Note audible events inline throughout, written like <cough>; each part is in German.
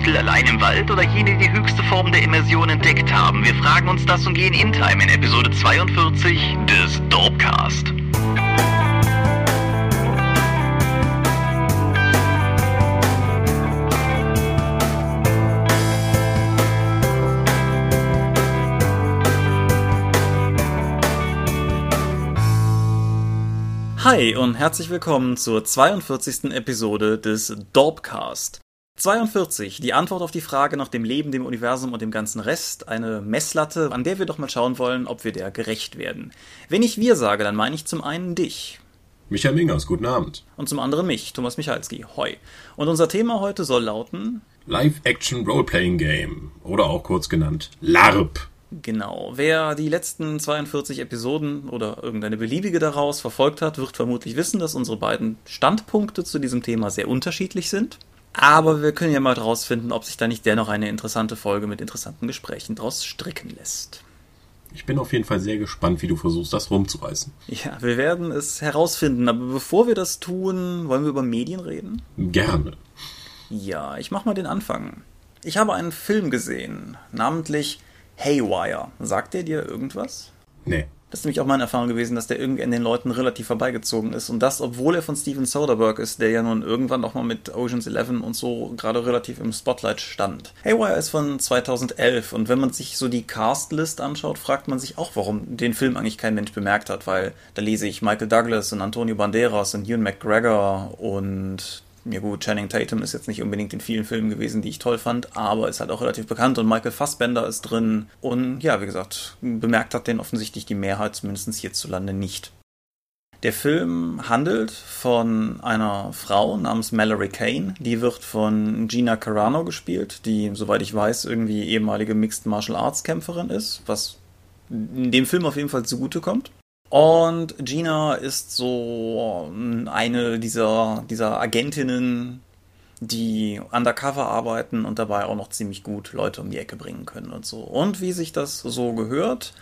Wichtel allein im Wald oder jene, die die höchste Form der Immersion entdeckt haben? Wir fragen uns das und gehen in Time in Episode 42 des Dorpcast. Hi und herzlich willkommen zur 42. Episode des Dorpcast. 42, die Antwort auf die Frage nach dem Leben, dem Universum und dem ganzen Rest, eine Messlatte, an der wir doch mal schauen wollen, ob wir der gerecht werden. Wenn ich wir sage, dann meine ich zum einen dich. Michael Mingers, guten Abend. Und zum anderen mich, Thomas Michalski. Hoi. Und unser Thema heute soll lauten Live-Action Role-Playing Game oder auch kurz genannt LARP. Genau. Wer die letzten 42 Episoden oder irgendeine beliebige daraus verfolgt hat, wird vermutlich wissen, dass unsere beiden Standpunkte zu diesem Thema sehr unterschiedlich sind. Aber wir können ja mal herausfinden, ob sich da nicht dennoch eine interessante Folge mit interessanten Gesprächen draus stricken lässt. Ich bin auf jeden Fall sehr gespannt, wie du versuchst, das rumzureißen. Ja, wir werden es herausfinden. Aber bevor wir das tun, wollen wir über Medien reden? Gerne. Ja, ich mach mal den Anfang. Ich habe einen Film gesehen, namentlich Haywire. Sagt der dir irgendwas? Nee. Das ist nämlich auch meine Erfahrung gewesen, dass der irgendwie an den Leuten relativ vorbeigezogen ist. Und das, obwohl er von Steven Soderbergh ist, der ja nun irgendwann auch mal mit Ocean's Eleven und so gerade relativ im Spotlight stand. Haywire ist von 2011 und wenn man sich so die Castlist anschaut, fragt man sich auch, warum den Film eigentlich kein Mensch bemerkt hat, weil da lese ich Michael Douglas und Antonio Banderas und Ewan McGregor und ja gut, Channing Tatum ist jetzt nicht unbedingt in vielen Filmen gewesen, die ich toll fand, aber ist halt auch relativ bekannt und Michael Fassbender ist drin und ja, wie gesagt, bemerkt hat den offensichtlich die Mehrheit, zumindest hierzulande nicht. Der Film handelt von einer Frau namens Mallory Kane, die wird von Gina Carano gespielt, die, soweit ich weiß, irgendwie ehemalige Mixed Martial Arts Kämpferin ist, was dem Film auf jeden Fall zugutekommt. Und Gina ist so eine dieser, dieser Agentinnen, die undercover arbeiten und dabei auch noch ziemlich gut Leute um die Ecke bringen können und so. Und wie sich das so gehört,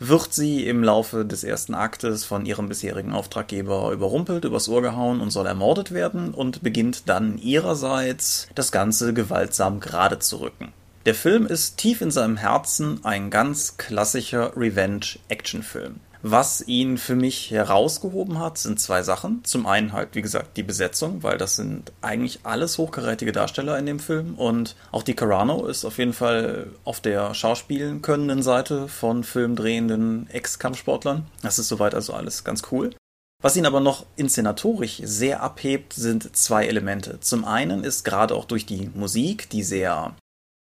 wird sie im Laufe des ersten Aktes von ihrem bisherigen Auftraggeber überrumpelt, übers Ohr gehauen und soll ermordet werden und beginnt dann ihrerseits das Ganze gewaltsam gerade zu rücken. Der Film ist tief in seinem Herzen ein ganz klassischer Revenge-Action-Film. Was ihn für mich herausgehoben hat, sind zwei Sachen. Zum einen halt, wie gesagt, die Besetzung, weil das sind eigentlich alles hochkarätige Darsteller in dem Film. Und auch die Carano ist auf jeden Fall auf der schauspielen könnenden Seite von filmdrehenden Ex-Kampfsportlern. Das ist soweit also alles ganz cool. Was ihn aber noch inszenatorisch sehr abhebt, sind zwei Elemente. Zum einen ist gerade auch durch die Musik, die sehr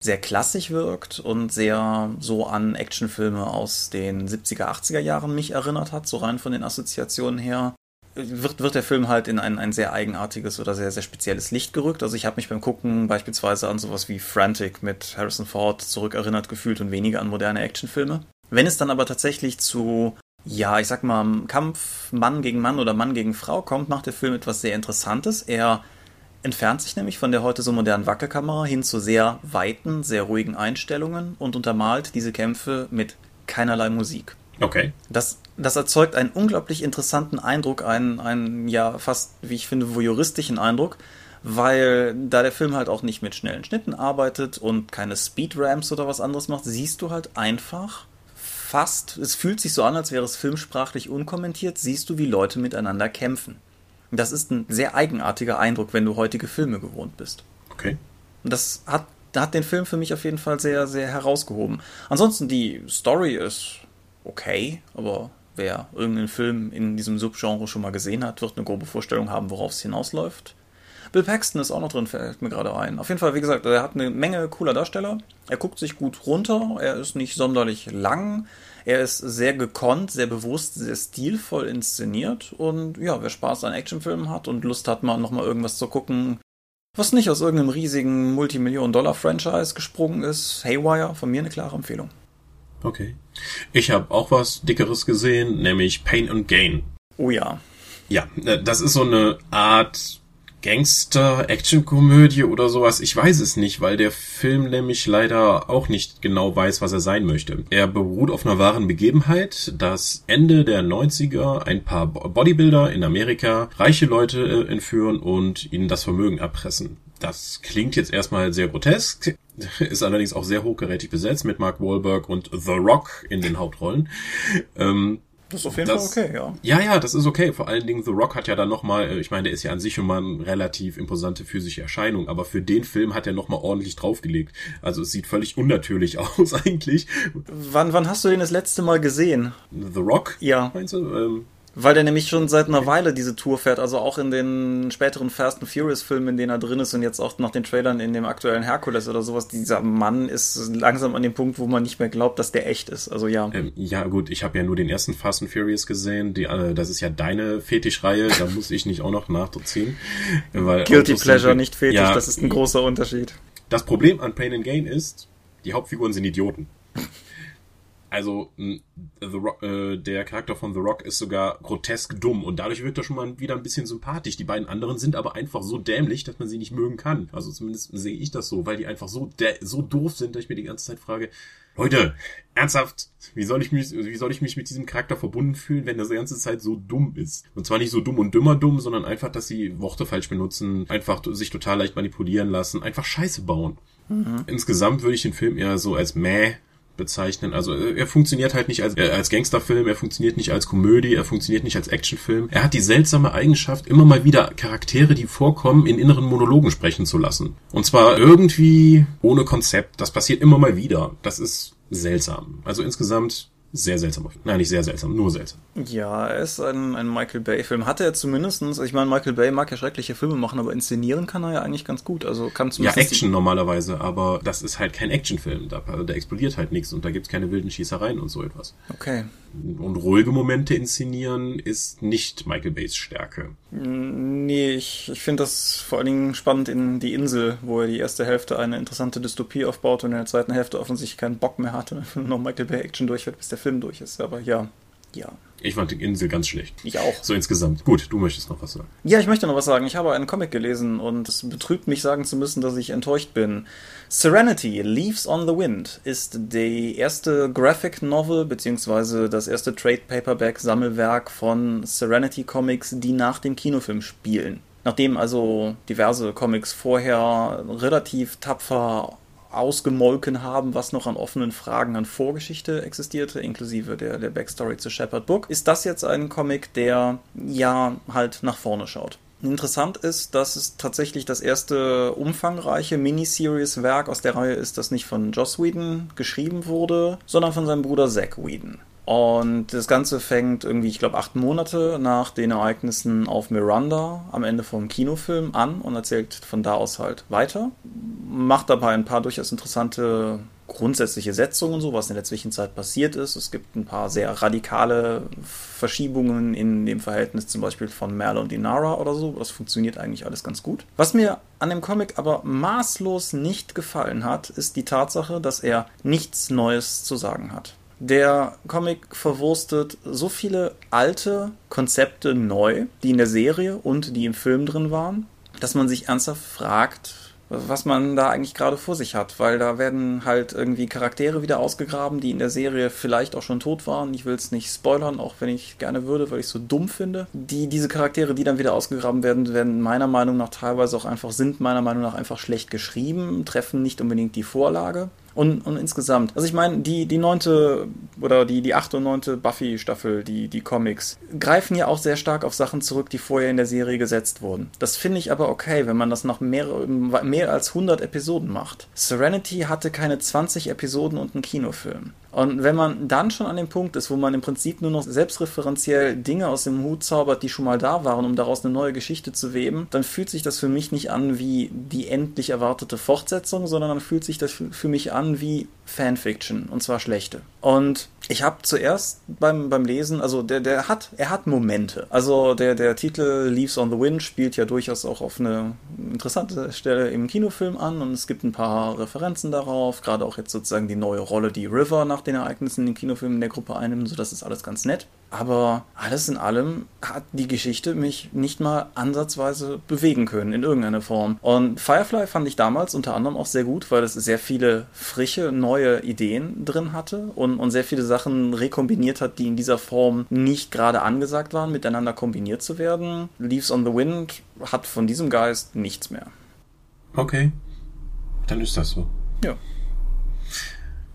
sehr klassisch wirkt und sehr so an Actionfilme aus den 70er, 80er Jahren mich erinnert hat, so rein von den Assoziationen her, wird, wird der Film halt in ein, ein sehr eigenartiges oder sehr, sehr spezielles Licht gerückt. Also ich habe mich beim Gucken beispielsweise an sowas wie Frantic mit Harrison Ford zurückerinnert gefühlt und weniger an moderne Actionfilme. Wenn es dann aber tatsächlich zu, ja, ich sag mal, Kampf Mann gegen Mann oder Mann gegen Frau kommt, macht der Film etwas sehr Interessantes. Er entfernt sich nämlich von der heute so modernen Wackelkamera hin zu sehr weiten, sehr ruhigen Einstellungen und untermalt diese Kämpfe mit keinerlei Musik. Okay. Das, das erzeugt einen unglaublich interessanten Eindruck, einen, einen ja fast, wie ich finde, voyeuristischen Eindruck, weil da der Film halt auch nicht mit schnellen Schnitten arbeitet und keine Speedramps oder was anderes macht, siehst du halt einfach fast, es fühlt sich so an, als wäre es filmsprachlich unkommentiert, siehst du, wie Leute miteinander kämpfen. Das ist ein sehr eigenartiger Eindruck, wenn du heutige Filme gewohnt bist. Okay. Und das hat, hat den Film für mich auf jeden Fall sehr, sehr herausgehoben. Ansonsten, die Story ist okay, aber wer irgendeinen Film in diesem Subgenre schon mal gesehen hat, wird eine grobe Vorstellung haben, worauf es hinausläuft. Bill Paxton ist auch noch drin, fällt mir gerade ein. Auf jeden Fall, wie gesagt, er hat eine Menge cooler Darsteller. Er guckt sich gut runter, er ist nicht sonderlich lang. Er ist sehr gekonnt, sehr bewusst, sehr stilvoll inszeniert. Und ja, wer Spaß an Actionfilmen hat und Lust hat, mal nochmal irgendwas zu gucken, was nicht aus irgendeinem riesigen Multimillionen-Dollar-Franchise gesprungen ist, Haywire, von mir eine klare Empfehlung. Okay. Ich habe auch was Dickeres gesehen, nämlich Pain and Gain. Oh ja. Ja, äh, das ist so eine Art Gangster-Action-Komödie oder sowas. Ich weiß es nicht, weil der Film nämlich leider auch nicht genau weiß, was er sein möchte. Er beruht auf einer wahren Begebenheit, dass Ende der 90er ein paar Bodybuilder in Amerika reiche Leute äh, entführen und ihnen das Vermögen erpressen. Das klingt jetzt erstmal sehr grotesk, <laughs> ist allerdings auch sehr hochgerätig besetzt mit Mark Wahlberg und The Rock in den Hauptrollen. Ähm, das ist auf jeden das, Fall okay, ja. Ja, ja, das ist okay. Vor allen Dingen The Rock hat ja dann nochmal, äh, ich meine, der ist ja an sich schon mal eine relativ imposante physische Erscheinung, aber für den Film hat er nochmal ordentlich draufgelegt. Also es sieht völlig unnatürlich <laughs> aus eigentlich. Wann, wann hast du den das letzte Mal gesehen? The Rock? Ja. Meinst du? Ähm, weil der nämlich schon seit einer Weile diese Tour fährt, also auch in den späteren Fast and Furious Filmen, in denen er drin ist und jetzt auch nach den Trailern in dem aktuellen Hercules oder sowas. Dieser Mann ist langsam an dem Punkt, wo man nicht mehr glaubt, dass der echt ist. Also ja. Ähm, ja gut, ich habe ja nur den ersten Fast and Furious gesehen. Die, äh, das ist ja deine Fetischreihe, da muss ich nicht auch noch nachziehen. Weil Guilty Pleasure, nicht Fetisch, ja, das ist ein großer Unterschied. Das Problem an Pain and Gain ist, die Hauptfiguren sind Idioten. Also The Rock, äh, der Charakter von The Rock ist sogar grotesk dumm und dadurch wirkt er schon mal wieder ein bisschen sympathisch. Die beiden anderen sind aber einfach so dämlich, dass man sie nicht mögen kann. Also zumindest sehe ich das so, weil die einfach so so doof sind, dass ich mir die ganze Zeit frage, Leute, ernsthaft, wie soll ich mich, wie soll ich mich mit diesem Charakter verbunden fühlen, wenn er die ganze Zeit so dumm ist? Und zwar nicht so dumm und dümmer dumm, sondern einfach, dass sie Worte falsch benutzen, einfach sich total leicht manipulieren lassen, einfach Scheiße bauen. Mhm. Insgesamt würde ich den Film eher so als meh bezeichnen. Also äh, er funktioniert halt nicht als, äh, als Gangsterfilm, er funktioniert nicht als Komödie, er funktioniert nicht als Actionfilm. Er hat die seltsame Eigenschaft, immer mal wieder Charaktere, die vorkommen, in inneren Monologen sprechen zu lassen. Und zwar irgendwie ohne Konzept. Das passiert immer mal wieder. Das ist seltsam. Also insgesamt sehr seltsam. Nein, nicht sehr seltsam, nur seltsam. Ja, er ist ein, ein Michael Bay-Film. Hatte er zumindestens, ich meine, Michael Bay mag ja schreckliche Filme machen, aber inszenieren kann er ja eigentlich ganz gut. Also kann Ja, Action normalerweise, aber das ist halt kein Actionfilm. Da, da explodiert halt nichts und da gibt's keine wilden Schießereien und so etwas. Okay. Und ruhige Momente inszenieren ist nicht Michael Bays Stärke. Nee, ich, ich finde das vor allen Dingen spannend in Die Insel, wo er die erste Hälfte eine interessante Dystopie aufbaut und in der zweiten Hälfte offensichtlich keinen Bock mehr hatte, <laughs> noch Michael Bay Action durchführt, bis der Film durch ist. Aber ja, ja. Ich fand die Insel ganz schlecht. Ich auch. So insgesamt. Gut, du möchtest noch was sagen. Ja, ich möchte noch was sagen. Ich habe einen Comic gelesen und es betrübt mich sagen zu müssen, dass ich enttäuscht bin. Serenity, Leaves on the Wind ist die erste Graphic Novel beziehungsweise das erste Trade Paperback Sammelwerk von Serenity Comics, die nach dem Kinofilm spielen. Nachdem also diverse Comics vorher relativ tapfer ausgemolken haben, was noch an offenen Fragen an Vorgeschichte existierte, inklusive der, der Backstory zu Shepard Book, ist das jetzt ein Comic, der ja halt nach vorne schaut. Interessant ist, dass es tatsächlich das erste umfangreiche Miniseries-Werk aus der Reihe ist, das nicht von Joss Whedon geschrieben wurde, sondern von seinem Bruder Zack Whedon. Und das Ganze fängt irgendwie, ich glaube, acht Monate nach den Ereignissen auf Miranda am Ende vom Kinofilm an und erzählt von da aus halt weiter. Macht dabei ein paar durchaus interessante grundsätzliche Setzungen und so, was in der Zwischenzeit passiert ist. Es gibt ein paar sehr radikale Verschiebungen in dem Verhältnis zum Beispiel von Merle und Inara oder so. Das funktioniert eigentlich alles ganz gut. Was mir an dem Comic aber maßlos nicht gefallen hat, ist die Tatsache, dass er nichts Neues zu sagen hat. Der Comic verwurstet so viele alte Konzepte neu, die in der Serie und die im Film drin waren, dass man sich ernsthaft fragt, was man da eigentlich gerade vor sich hat, weil da werden halt irgendwie Charaktere wieder ausgegraben, die in der Serie vielleicht auch schon tot waren. Ich will es nicht spoilern, auch wenn ich gerne würde, weil ich es so dumm finde. Die, diese Charaktere, die dann wieder ausgegraben werden, werden meiner Meinung nach teilweise auch einfach, sind meiner Meinung nach einfach schlecht geschrieben, treffen nicht unbedingt die Vorlage. Und, und insgesamt, also ich meine, die, die neunte oder die, die achte und neunte Buffy-Staffel, die, die Comics, greifen ja auch sehr stark auf Sachen zurück, die vorher in der Serie gesetzt wurden. Das finde ich aber okay, wenn man das nach mehr, mehr als 100 Episoden macht. Serenity hatte keine 20 Episoden und einen Kinofilm. Und wenn man dann schon an dem Punkt ist, wo man im Prinzip nur noch selbstreferenziell Dinge aus dem Hut zaubert, die schon mal da waren, um daraus eine neue Geschichte zu weben, dann fühlt sich das für mich nicht an wie die endlich erwartete Fortsetzung, sondern dann fühlt sich das für mich an wie Fanfiction und zwar schlechte. Und ich habe zuerst beim, beim Lesen, also der, der hat, er hat Momente. Also der, der Titel Leaves on the Wind spielt ja durchaus auch auf eine interessante Stelle im Kinofilm an und es gibt ein paar Referenzen darauf, gerade auch jetzt sozusagen die neue Rolle, die River nach den Ereignissen im Kinofilm in der Gruppe einnimmt, so das ist alles ganz nett. Aber alles in allem hat die Geschichte mich nicht mal ansatzweise bewegen können in irgendeiner Form. Und Firefly fand ich damals unter anderem auch sehr gut, weil es sehr viele frische, neue Ideen drin hatte und, und sehr viele Sachen rekombiniert hat, die in dieser Form nicht gerade angesagt waren, miteinander kombiniert zu werden. Leaves on the Wind hat von diesem Geist nichts mehr. Okay. Dann ist das so. Ja.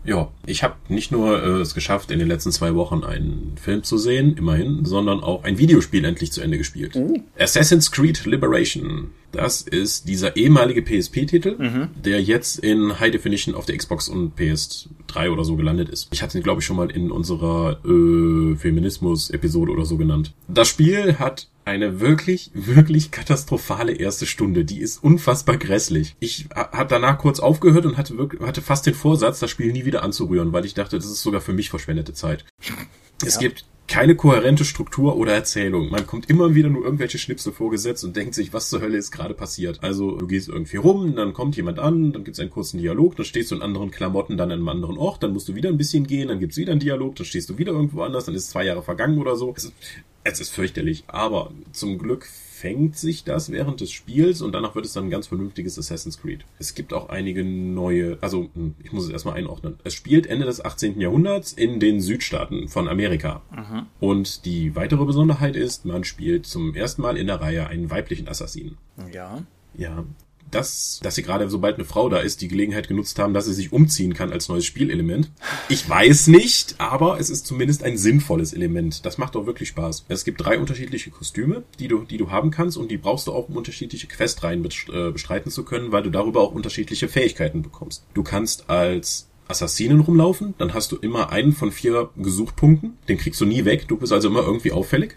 Ja, ich habe nicht nur äh, es geschafft, in den letzten zwei Wochen einen Film zu sehen, immerhin, sondern auch ein Videospiel endlich zu Ende gespielt. Uh. Assassin's Creed Liberation. Das ist dieser ehemalige PSP-Titel, Mhm. der jetzt in High Definition auf der Xbox und PS3 oder so gelandet ist. Ich hatte ihn, glaube ich, schon mal in unserer äh, Feminismus-Episode oder so genannt. Das Spiel hat eine wirklich, wirklich katastrophale erste Stunde. Die ist unfassbar grässlich. Ich ha- hab danach kurz aufgehört und hatte, wirklich, hatte fast den Vorsatz, das Spiel nie wieder anzurühren, weil ich dachte, das ist sogar für mich verschwendete Zeit. Es Ja. gibt keine kohärente Struktur oder Erzählung. Man kommt immer wieder nur irgendwelche Schnipsel vorgesetzt und denkt sich, was zur Hölle ist gerade passiert. Also du gehst irgendwie rum, dann kommt jemand an, dann gibt's einen kurzen Dialog, dann stehst du in anderen Klamotten, dann an einem anderen Ort, dann musst du wieder ein bisschen gehen, dann gibt's wieder einen Dialog, dann stehst du wieder irgendwo anders, dann ist zwei Jahre vergangen oder so. Ist, es ist fürchterlich, aber zum Glück fängt sich das während des Spiels und danach wird es dann ein ganz vernünftiges Assassin's Creed. Es gibt auch einige neue, also hm, ich muss es erstmal einordnen. Es spielt Ende des 18. Jahrhunderts in den Südstaaten von Amerika. Und die weitere Besonderheit ist, man spielt zum ersten Mal in der Reihe einen weiblichen Assassinen. Ja. Ja. Das, dass sie gerade, sobald eine Frau da ist, die Gelegenheit genutzt haben, dass sie sich umziehen kann als neues Spielelement. Ich weiß nicht, aber es ist zumindest ein sinnvolles Element. Das macht auch wirklich Spaß. Es gibt drei unterschiedliche Kostüme, die du, die du haben kannst und die brauchst du auch, um unterschiedliche Questreihen äh, bestreiten zu können, weil du darüber auch unterschiedliche Fähigkeiten bekommst. Du kannst als Assassinen rumlaufen, dann hast du immer einen von vier Gesuchpunkten. Den kriegst du nie weg. Du bist also immer irgendwie auffällig.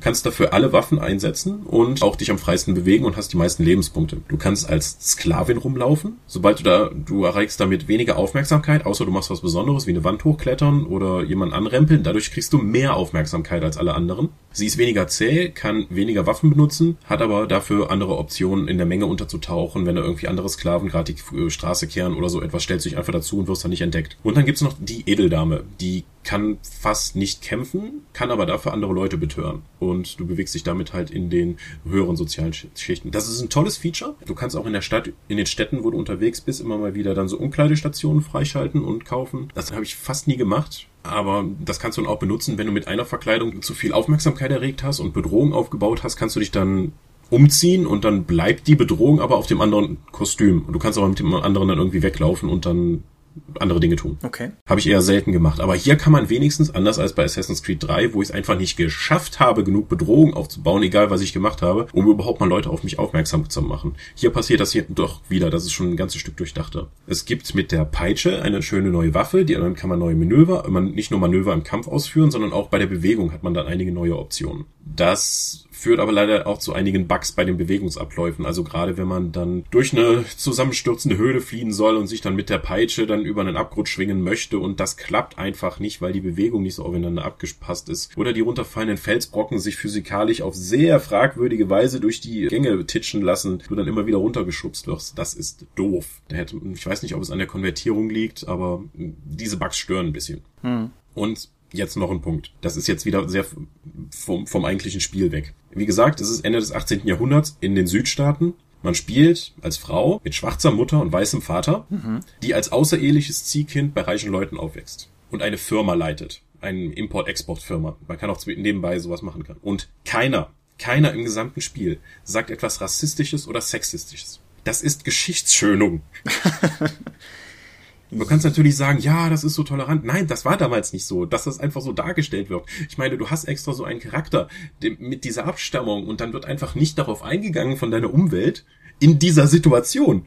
Kannst dafür alle Waffen einsetzen und auch dich am freisten bewegen und hast die meisten Lebenspunkte. Du kannst als Sklavin rumlaufen. Sobald du da, du erreichst damit weniger Aufmerksamkeit, außer du machst was Besonderes wie eine Wand hochklettern oder jemanden anrempeln. Dadurch kriegst du mehr Aufmerksamkeit als alle anderen. Sie ist weniger zäh, kann weniger Waffen benutzen, hat aber dafür andere Optionen, in der Menge unterzutauchen, wenn da irgendwie andere Sklaven gerade die äh, Straße kehren oder so etwas, stellst du dich einfach dazu und wirst dann nicht entdeckt. Und dann gibt's noch die Edeldame, die kann fast nicht kämpfen, kann aber dafür andere Leute betören. Und du bewegst dich damit halt in den höheren sozialen Sch- Schichten. Das ist ein tolles Feature. Du kannst auch in der Stadt, in den Städten, wo du unterwegs bist, immer mal wieder dann so Umkleidestationen freischalten und kaufen. Das habe ich fast nie gemacht. Aber das kannst du dann auch benutzen, wenn du mit einer Verkleidung zu viel Aufmerksamkeit erregt hast und Bedrohung aufgebaut hast, kannst du dich dann umziehen und dann bleibt die Bedrohung aber auf dem anderen Kostüm. Und du kannst aber mit dem anderen dann irgendwie weglaufen und dann andere Dinge tun. Okay. Habe ich eher selten gemacht. Aber hier kann man wenigstens, anders als bei Assassin's Creed 3, wo ich es einfach nicht geschafft habe, genug Bedrohung aufzubauen, egal was ich gemacht habe, um überhaupt mal Leute auf mich aufmerksam zu machen. Hier passiert das hier doch wieder. Das ist schon ein ganzes Stück durchdachter. Es gibt mit der Peitsche eine schöne neue Waffe, die dann kann man neue Manöver, man nicht nur Manöver im Kampf ausführen, sondern auch bei der Bewegung hat man dann einige neue Optionen. Das führt aber leider auch zu einigen Bugs bei den Bewegungsabläufen. Also gerade wenn man dann durch eine zusammenstürzende Höhle fliehen soll und sich dann mit der Peitsche dann über einen Abgrund schwingen möchte und das klappt einfach nicht, weil die Bewegung nicht so aufeinander abgepasst ist. Oder die runterfallenden Felsbrocken sich physikalisch auf sehr fragwürdige Weise durch die Gänge titschen lassen, du dann immer wieder runtergeschubst wirst. Das ist doof. Da hätte, ich weiß nicht, ob es an der Konvertierung liegt, aber diese Bugs stören ein bisschen. Und jetzt noch ein Punkt. Das ist jetzt wieder sehr vom, vom eigentlichen Spiel weg. Wie gesagt, es ist Ende des 18. Jahrhunderts in den Südstaaten. Man spielt als Frau mit schwarzer Mutter und weißem Vater, die als außereheliches Ziehkind bei reichen Leuten aufwächst und eine Firma leitet. Eine Import-Export-Firma. Man kann auch nebenbei sowas machen kann. Und keiner, keiner im gesamten Spiel sagt etwas Rassistisches oder Sexistisches. Das ist Geschichtsschönung. <laughs> Du kannst natürlich sagen, ja, das ist so tolerant. Nein, das war damals nicht so, dass das einfach so dargestellt wird. Ich meine, du hast extra so einen Charakter mit dieser Abstammung und dann wird einfach nicht darauf eingegangen von deiner Umwelt in dieser Situation.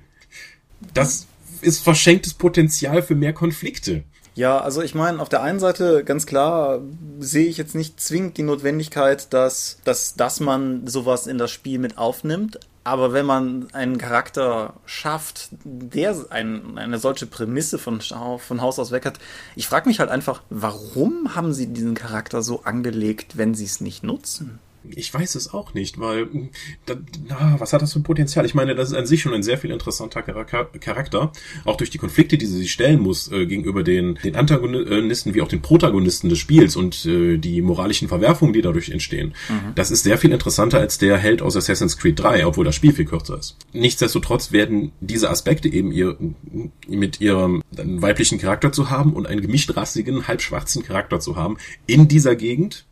Das ist verschenktes Potenzial für mehr Konflikte. Ja, also ich meine, auf der einen Seite ganz klar sehe ich jetzt nicht zwingend die Notwendigkeit, dass, dass, dass man sowas in das Spiel mit aufnimmt. Aber wenn man einen Charakter schafft, der ein, eine solche Prämisse von, von Haus aus weg hat, ich frage mich halt einfach, warum haben sie diesen Charakter so angelegt, wenn sie es nicht nutzen? Ich weiß es auch nicht, weil da, na, was hat das für ein Potenzial? Ich meine, das ist an sich schon ein sehr viel interessanter Charak- Charakter, auch durch die Konflikte, die sie sich stellen muss äh, gegenüber den, den Antagonisten wie auch den Protagonisten des Spiels und äh, die moralischen Verwerfungen, die dadurch entstehen. Das ist sehr viel interessanter als der Held aus Assassin's Creed 3, obwohl das Spiel viel kürzer ist. Nichtsdestotrotz werden diese Aspekte eben ihr mit ihrem weiblichen Charakter zu haben und einen gemischtrassigen, halbschwarzen Charakter zu haben in dieser Gegend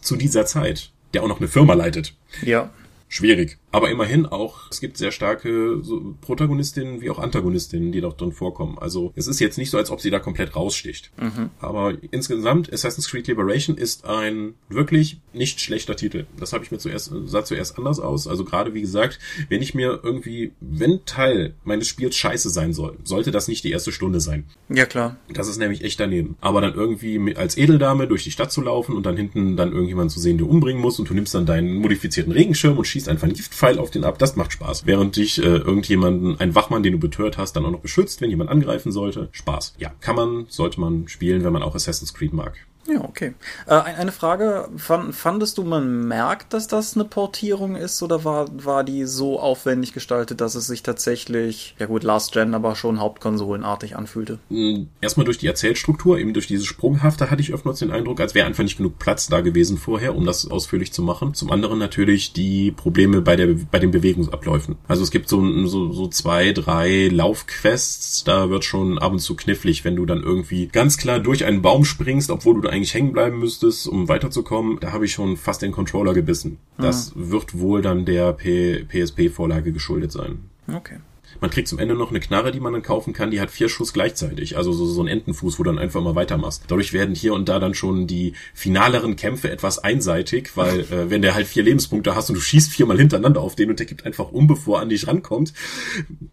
zu dieser Zeit, der auch noch eine Firma leitet. Ja. Schwierig. Aber immerhin auch, es gibt sehr starke so Protagonistinnen wie auch Antagonistinnen, die dort drin vorkommen. Also es ist jetzt nicht so, als ob sie da komplett raussticht. Mhm. Aber insgesamt, Assassin's Creed Liberation ist ein wirklich nicht schlechter Titel. Das habe ich mir zuerst, sah zuerst anders aus. Also gerade wie gesagt, wenn ich mir irgendwie, wenn Teil meines Spiels scheiße sein soll, sollte das nicht die erste Stunde sein. Ja, klar. Das ist nämlich echt daneben. Aber dann irgendwie als Edeldame durch die Stadt zu laufen und dann hinten dann irgendjemand zu sehen, der umbringen muss und du nimmst dann deinen modifizierten Regenschirm und schießt einfach einen Giftpfeil auf den ab, das macht Spaß. Während dich äh, irgendjemanden, ein Wachmann, den du betört hast, dann auch noch beschützt, wenn jemand angreifen sollte. Spaß. Ja, kann man, sollte man spielen, wenn man auch Assassin's Creed mag. Ja, okay. Äh, eine Frage, fandest du, man merkt, dass das eine Portierung ist oder war, war die so aufwendig gestaltet, dass es sich tatsächlich, ja gut, Last Gen, aber schon hauptkonsolenartig anfühlte? Hm, erstmal durch die Erzählstruktur, eben durch diese Sprunghafte hatte ich öfters den Eindruck, als wäre einfach nicht genug Platz da gewesen vorher, um das ausführlich zu machen. Zum anderen natürlich die Probleme bei, der, bei den Bewegungsabläufen. Also es gibt so, so, so zwei, drei Laufquests, da wird schon ab und zu knifflig, wenn du dann irgendwie ganz klar durch einen Baum springst, obwohl du da eigentlich hängen bleiben müsstest, um weiterzukommen, da habe ich schon fast den Controller gebissen. Das mhm. wird wohl dann der PSP-Vorlage geschuldet sein. Okay. Man kriegt zum Ende noch eine Knarre, die man dann kaufen kann, die hat vier Schuss gleichzeitig. Also so, so ein Entenfuß, wo du dann einfach mal weitermachst. Dadurch werden hier und da dann schon die finaleren Kämpfe etwas einseitig, weil <laughs> äh, wenn der halt vier Lebenspunkte hast und du schießt viermal hintereinander auf den und der gibt einfach um, bevor er an dich rankommt.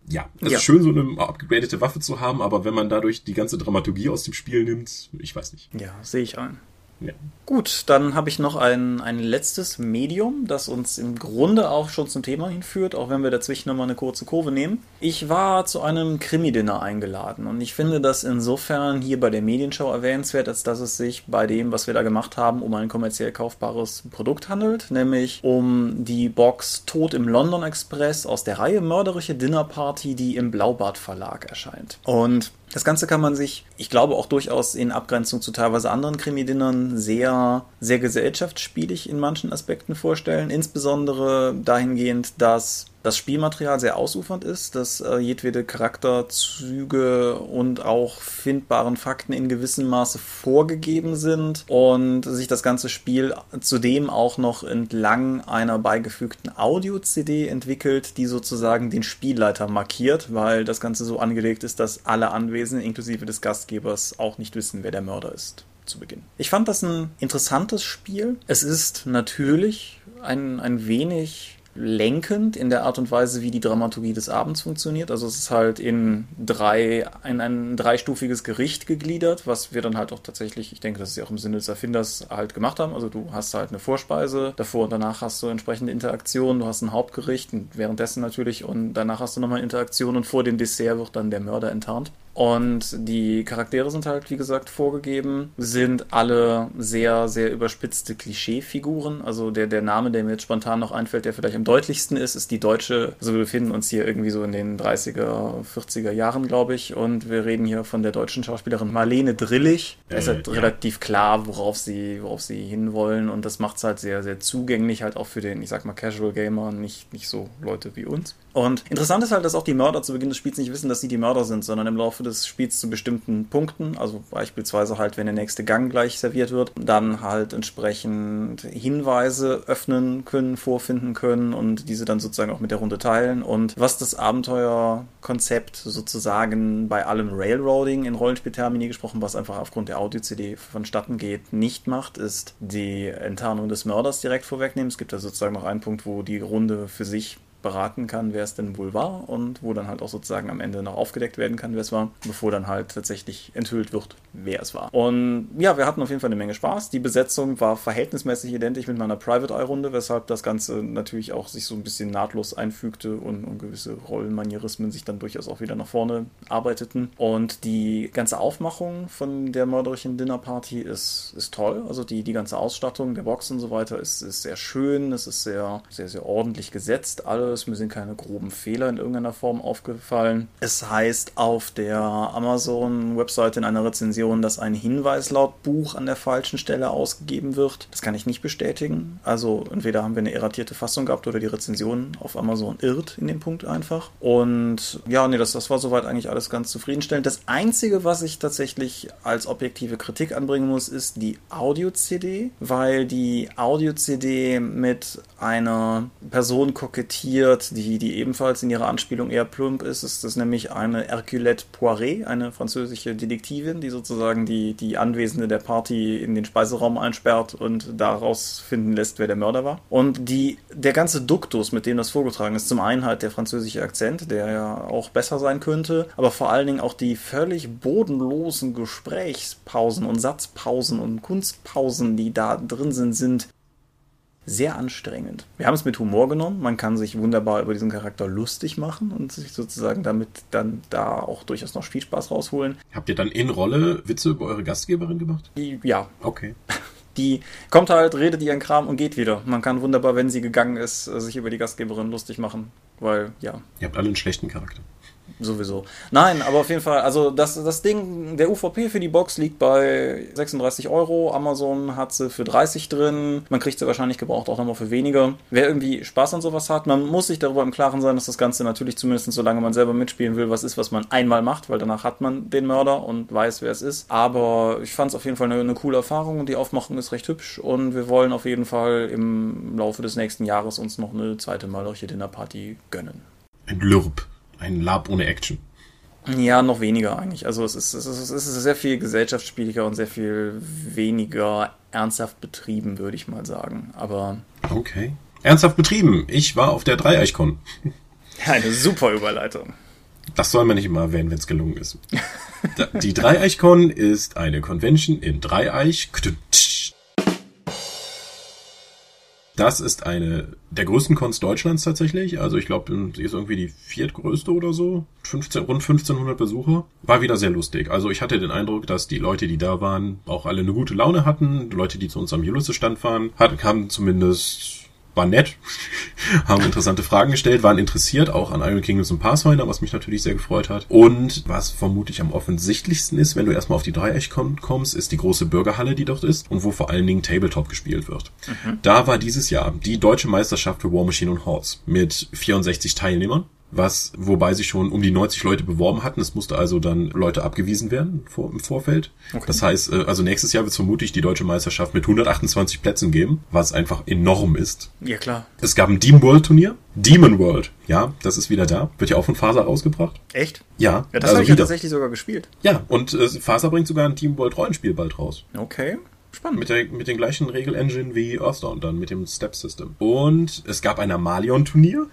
Ja, es ja. ist schön, so eine abgegradete Waffe zu haben, aber wenn man dadurch die ganze Dramaturgie aus dem Spiel nimmt, ich weiß nicht. Ja, sehe ich ein. Ja. Gut, dann habe ich noch ein, ein letztes Medium, das uns im Grunde auch schon zum Thema hinführt, auch wenn wir dazwischen nochmal eine kurze Kurve nehmen. Ich war zu einem Krimi-Dinner eingeladen und ich finde das insofern hier bei der Medienshow erwähnenswert, als dass es sich bei dem, was wir da gemacht haben, um ein kommerziell kaufbares Produkt handelt, nämlich um die Box Tod im London Express aus der Reihe Mörderische Dinnerparty, die im Blaubart Verlag erscheint. Und das Ganze kann man sich, ich glaube auch durchaus in Abgrenzung zu teilweise anderen Krimidinnern sehr, sehr gesellschaftsspielig in manchen Aspekten vorstellen. Insbesondere dahingehend, dass das Spielmaterial sehr ausufernd ist, dass äh, jedwede Charakterzüge und auch findbaren Fakten in gewissem Maße vorgegeben sind und sich das ganze Spiel zudem auch noch entlang einer beigefügten Audio-CD entwickelt, die sozusagen den Spielleiter markiert, weil das Ganze so angelegt ist, dass alle Anwesenden inklusive des Gastgebers auch nicht wissen, wer der Mörder ist zu Beginn. Ich fand das ein interessantes Spiel. Es ist natürlich ein, ein wenig lenkend in der Art und Weise, wie die Dramaturgie des Abends funktioniert. Also es ist halt in drei, in ein dreistufiges Gericht gegliedert, was wir dann halt auch tatsächlich, ich denke, das ist ja auch im Sinne des Erfinders halt gemacht haben. Also du hast halt eine Vorspeise, davor und danach hast du entsprechende Interaktionen, du hast ein Hauptgericht und währenddessen natürlich und danach hast du nochmal Interaktion und vor dem Dessert wird dann der Mörder enttarnt. Und die Charaktere sind halt, wie gesagt, vorgegeben, sind alle sehr, sehr überspitzte Klischeefiguren. Also der, der Name, der mir jetzt spontan noch einfällt, der vielleicht am deutlichsten ist, ist die deutsche, also wir befinden uns hier irgendwie so in den 30er, 40er Jahren, glaube ich. Und wir reden hier von der deutschen Schauspielerin Marlene Drillich. Da ist halt äh, ja. relativ klar, worauf sie, worauf sie hinwollen. Und das macht es halt sehr, sehr zugänglich, halt auch für den, ich sag mal, Casual Gamer, nicht, nicht so Leute wie uns. Und interessant ist halt, dass auch die Mörder zu Beginn des Spiels nicht wissen, dass sie die Mörder sind, sondern im Laufe des Spiels zu bestimmten Punkten, also beispielsweise halt, wenn der nächste Gang gleich serviert wird, dann halt entsprechend Hinweise öffnen können, vorfinden können und diese dann sozusagen auch mit der Runde teilen. Und was das Abenteuerkonzept sozusagen bei allem Railroading in Rollenspieltermini gesprochen, was einfach aufgrund der Audio-CD vonstatten geht, nicht macht, ist die Enttarnung des Mörders direkt vorwegnehmen. Es gibt da sozusagen noch einen Punkt, wo die Runde für sich beraten kann, wer es denn wohl war und wo dann halt auch sozusagen am Ende noch aufgedeckt werden kann, wer es war, bevor dann halt tatsächlich enthüllt wird, wer es war. Und ja, wir hatten auf jeden Fall eine Menge Spaß. Die Besetzung war verhältnismäßig identisch mit meiner Private Eye Runde, weshalb das Ganze natürlich auch sich so ein bisschen nahtlos einfügte und, und gewisse Rollenmanierismen sich dann durchaus auch wieder nach vorne arbeiteten. Und die ganze Aufmachung von der mörderischen Dinnerparty ist, ist toll. Also die, die ganze Ausstattung der Box und so weiter ist, ist sehr schön, es ist sehr, sehr, sehr ordentlich gesetzt. Alle ist. Mir sind keine groben Fehler in irgendeiner Form aufgefallen. Es heißt auf der Amazon-Webseite in einer Rezension, dass ein Hinweis laut Buch an der falschen Stelle ausgegeben wird. Das kann ich nicht bestätigen. Also entweder haben wir eine erratierte Fassung gehabt oder die Rezension auf Amazon irrt in dem Punkt einfach. Und ja, nee, das, das war soweit eigentlich alles ganz zufriedenstellend. Das Einzige, was ich tatsächlich als objektive Kritik anbringen muss, ist die Audio-CD, weil die Audio-CD mit einer Person kokettiert, präsentiert, die, die ebenfalls in ihrer Anspielung eher plump ist. Ist nämlich eine Herculette Poiré, eine französische Detektivin, die sozusagen die, die Anwesende der Party in den Speiseraum einsperrt und daraus finden lässt, wer der Mörder war. Und die, der ganze Duktus, mit dem das vorgetragen ist, zum einen halt der französische Akzent, der ja auch besser sein könnte, aber vor allen Dingen auch die völlig bodenlosen Gesprächspausen und Satzpausen und Kunstpausen, die da drin sind, sind sehr anstrengend. Wir haben es mit Humor genommen. Man kann sich wunderbar über diesen Charakter lustig machen und sich sozusagen damit dann da auch durchaus noch Spielspaß rausholen. Habt ihr dann in Rolle Witze über eure Gastgeberin gemacht? Ja. Okay. <laughs> Die kommt halt, redet ihren Kram und geht wieder. Man kann wunderbar, wenn sie gegangen ist, sich über die Gastgeberin lustig machen, weil ja. Ihr habt alle einen schlechten Charakter sowieso. Nein, aber auf jeden Fall, also das, das Ding, der UVP für die Box liegt bei 36 Euro. Amazon hat sie für 30 drin. Man kriegt sie wahrscheinlich gebraucht auch nochmal für weniger. Wer irgendwie Spaß an sowas hat, man muss sich darüber im Klaren sein, dass das Ganze natürlich zumindest solange man selber mitspielen will, was ist, was man einmal macht, weil danach hat man den Mörder und weiß, wer es ist. Aber ich fand es auf jeden Fall eine, eine coole Erfahrung und die Aufmachung ist recht hübsch und wir wollen auf jeden Fall im Laufe des nächsten Jahres uns noch eine zweite Malorche Dinnerparty gönnen. Ein ein Lab ohne Action. Ja, noch weniger eigentlich. Also es ist, es ist, es ist sehr viel gesellschaftsspieliger und sehr viel weniger ernsthaft betrieben, würde ich mal sagen. Aber. Okay. Ernsthaft betrieben. Ich war auf der Dreieichkon. <laughs> Eine super Überleitung. Das soll man nicht immer erwähnen, wenn es gelungen ist. Die Dreieichkon ist eine Convention in Dreieich. Das ist eine der größten Cons Deutschlands tatsächlich. Also ich glaube, sie ist irgendwie die viertgrößte oder so. 15, rund 1500 Besucher. War wieder sehr lustig. Also ich hatte den Eindruck, dass die Leute, die da waren, auch alle eine gute Laune hatten. Die Leute, die zu uns am Ulysses-Stand waren, haben zumindest war nett, <laughs> haben interessante Fragen gestellt, waren interessiert auch an Iron Kingdoms und Pathfinder, was mich natürlich sehr gefreut hat. Und was vermutlich am offensichtlichsten ist, wenn du erstmal auf die Dreieck kommst, ist die große Bürgerhalle, die dort ist und wo vor allen Dingen Tabletop gespielt wird. Mhm. Da war dieses Jahr die deutsche Meisterschaft für War Machine und Horse mit 64 Teilnehmern was, wobei sich schon um die 90 Leute beworben hatten. Es musste also dann Leute abgewiesen werden vor, im Vorfeld. Okay. Das heißt, äh, also nächstes Jahr wird es vermutlich die deutsche Meisterschaft mit 128 Plätzen geben, was einfach enorm ist. Ja, klar. Es gab ein Demon World Turnier. Demon World, ja, das ist wieder da. Wird ja auch von Faser rausgebracht. Echt? Ja. Ja, das also habe ich ja tatsächlich sogar gespielt. Ja, und äh, Faser bringt sogar ein Demon World Rollenspiel bald raus. Okay. Spannend. Mit, der, mit den gleichen Regel-Engine wie Earthdawn dann, mit dem Step-System. Und es gab ein Amalion-Turnier.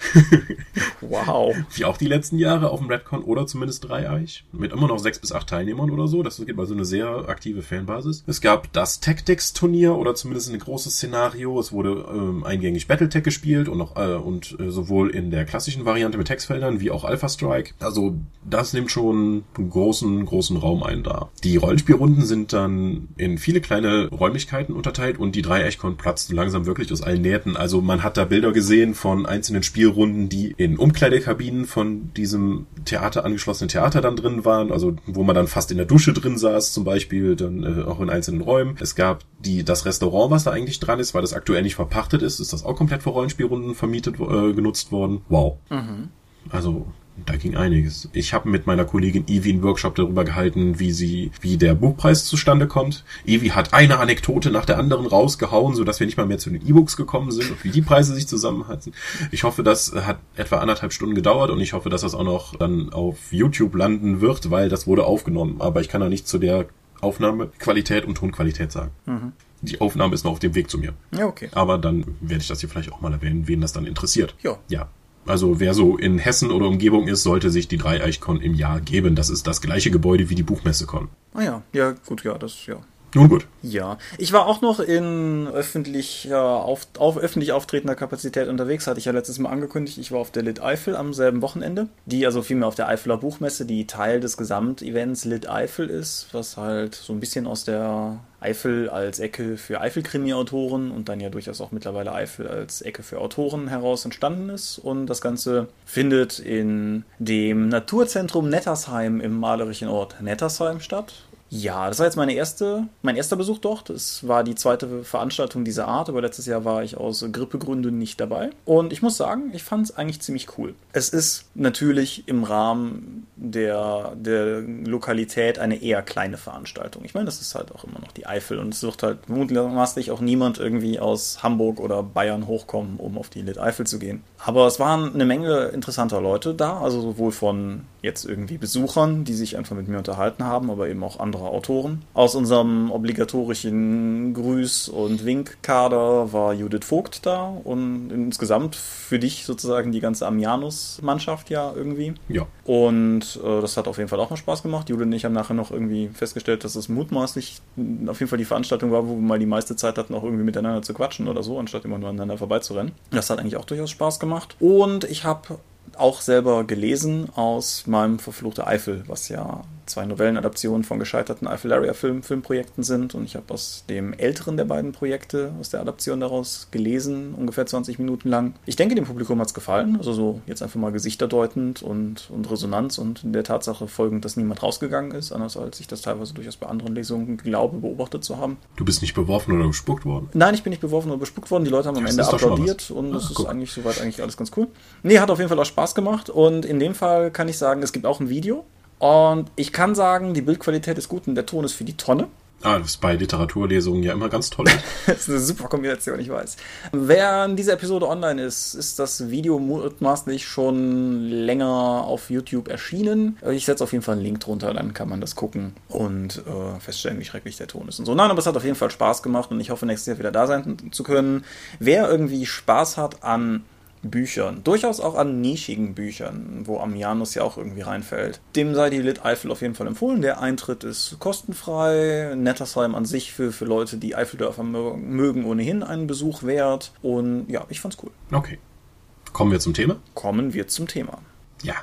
<laughs> wow. Wie auch die letzten Jahre auf dem Redcon oder zumindest Dreieich. Mit immer noch sechs bis acht Teilnehmern oder so. Das gibt also eine sehr aktive Fanbasis. Es gab das Tactics-Turnier oder zumindest ein großes Szenario. Es wurde ähm, eingängig Battletech gespielt und, noch, äh, und äh, sowohl in der klassischen Variante mit Textfeldern wie auch Alpha Strike. Also das nimmt schon einen großen, großen Raum ein da. Die Rollenspielrunden sind dann in viele kleine Räumlichkeiten unterteilt und die Dreieichkon platzten langsam wirklich aus allen Nähten. Also man hat da Bilder gesehen von einzelnen Spielrunden, die in Umkleidekabinen von diesem Theater angeschlossenen Theater dann drin waren, also wo man dann fast in der Dusche drin saß, zum Beispiel, dann äh, auch in einzelnen Räumen. Es gab die das Restaurant, was da eigentlich dran ist, weil das aktuell nicht verpachtet ist, ist das auch komplett für Rollenspielrunden vermietet, äh, genutzt worden. Wow. Mhm. Also da ging einiges. Ich habe mit meiner Kollegin Evi einen Workshop darüber gehalten, wie sie, wie der Buchpreis zustande kommt. Evi hat eine Anekdote nach der anderen rausgehauen, so dass wir nicht mal mehr zu den E-Books gekommen sind und wie die Preise sich zusammenhalten. Ich hoffe, das hat etwa anderthalb Stunden gedauert und ich hoffe, dass das auch noch dann auf YouTube landen wird, weil das wurde aufgenommen. Aber ich kann da nicht zu der Aufnahmequalität und Tonqualität sagen. Mhm. Die Aufnahme ist noch auf dem Weg zu mir. Ja, okay. Aber dann werde ich das hier vielleicht auch mal erwähnen, wen das dann interessiert. Ja. Ja. Also wer so in Hessen oder Umgebung ist, sollte sich die Dreieichkon im Jahr geben. Das ist das gleiche Gebäude wie die Buchmessekon. Ah ja, ja, gut, ja, das, ja. Nun gut. Ja, ich war auch noch in öffentlicher, auf, auf öffentlich auftretender Kapazität unterwegs, hatte ich ja letztes Mal angekündigt. Ich war auf der Lit Eifel am selben Wochenende, die also vielmehr auf der Eifeler Buchmesse, die Teil des Gesamtevents Lit Eifel ist, was halt so ein bisschen aus der Eifel als Ecke für Eifel-Krimi-Autoren und dann ja durchaus auch mittlerweile Eifel als Ecke für Autoren heraus entstanden ist. Und das Ganze findet in dem Naturzentrum Nettersheim im malerischen Ort Nettersheim statt Ja, das war jetzt meine erste, mein erster Besuch dort. Das war die zweite Veranstaltung dieser Art, aber letztes Jahr war ich aus Grippegründen nicht dabei. Und ich muss sagen, ich fand es eigentlich ziemlich cool. Es ist natürlich im Rahmen der, der Lokalität eine eher kleine Veranstaltung. Ich meine, das ist halt auch immer noch die Eifel und es wird halt mutmaßlich auch niemand irgendwie aus Hamburg oder Bayern hochkommen, um auf die Lit Eifel zu gehen. Aber es waren eine Menge interessanter Leute da, also sowohl von jetzt irgendwie Besuchern, die sich einfach mit mir unterhalten haben, aber eben auch andere Autoren. Aus unserem obligatorischen Grüß- und Winkkader war Judith Vogt da und insgesamt für dich sozusagen die ganze Amianus-Mannschaft ja irgendwie. Ja. Und äh, das hat auf jeden Fall auch noch Spaß gemacht. Judith und ich haben nachher noch irgendwie festgestellt, dass es mutmaßlich auf jeden Fall die Veranstaltung war, wo wir mal die meiste Zeit hatten, auch irgendwie miteinander zu quatschen oder so, anstatt immer nur aneinander vorbeizurennen. Das hat eigentlich auch durchaus Spaß gemacht. Und ich habe auch selber gelesen aus meinem Verfluchte Eifel, was ja zwei Novellenadaptionen von gescheiterten Eiffelaria-Film, Filmprojekten sind. Und ich habe aus dem älteren der beiden Projekte, aus der Adaption daraus gelesen, ungefähr 20 Minuten lang. Ich denke, dem Publikum hat es gefallen. Also so jetzt einfach mal gesichterdeutend und, und Resonanz und der Tatsache folgend, dass niemand rausgegangen ist, anders als ich das teilweise durchaus bei anderen Lesungen glaube, beobachtet zu haben. Du bist nicht beworfen oder bespuckt worden? Nein, ich bin nicht beworfen oder bespuckt worden. Die Leute haben am Das Ende applaudiert und Ah, das ist eigentlich soweit eigentlich alles ganz cool. Nee, hat auf jeden Fall auch Spaß gemacht und in dem Fall kann ich sagen, es gibt auch ein Video. Und ich kann sagen, die Bildqualität ist gut und der Ton ist für die Tonne. Ah, das ist bei Literaturlesungen ja immer ganz toll. <laughs> Das ist eine super Kombination, ich weiß. Während diese Episode online ist, ist das Video mutmaßlich schon länger auf YouTube erschienen. Ich setze auf jeden Fall einen Link drunter, dann kann man das gucken und äh, feststellen, wie schrecklich der Ton ist und so. Nein, aber es hat auf jeden Fall Spaß gemacht und ich hoffe, nächstes Jahr wieder da sein zu können. Wer irgendwie Spaß hat an Büchern, durchaus auch an nischigen Büchern, wo Amianus ja auch irgendwie reinfällt. Dem sei die Lit Eifel auf jeden Fall empfohlen. Der Eintritt ist kostenfrei. Nettersheim an sich für, für Leute, die Eifeldörfer mö- mögen, ohnehin einen Besuch wert. Und ja, ich fand's cool. Okay. Kommen wir zum Thema? Kommen wir zum Thema. Ja.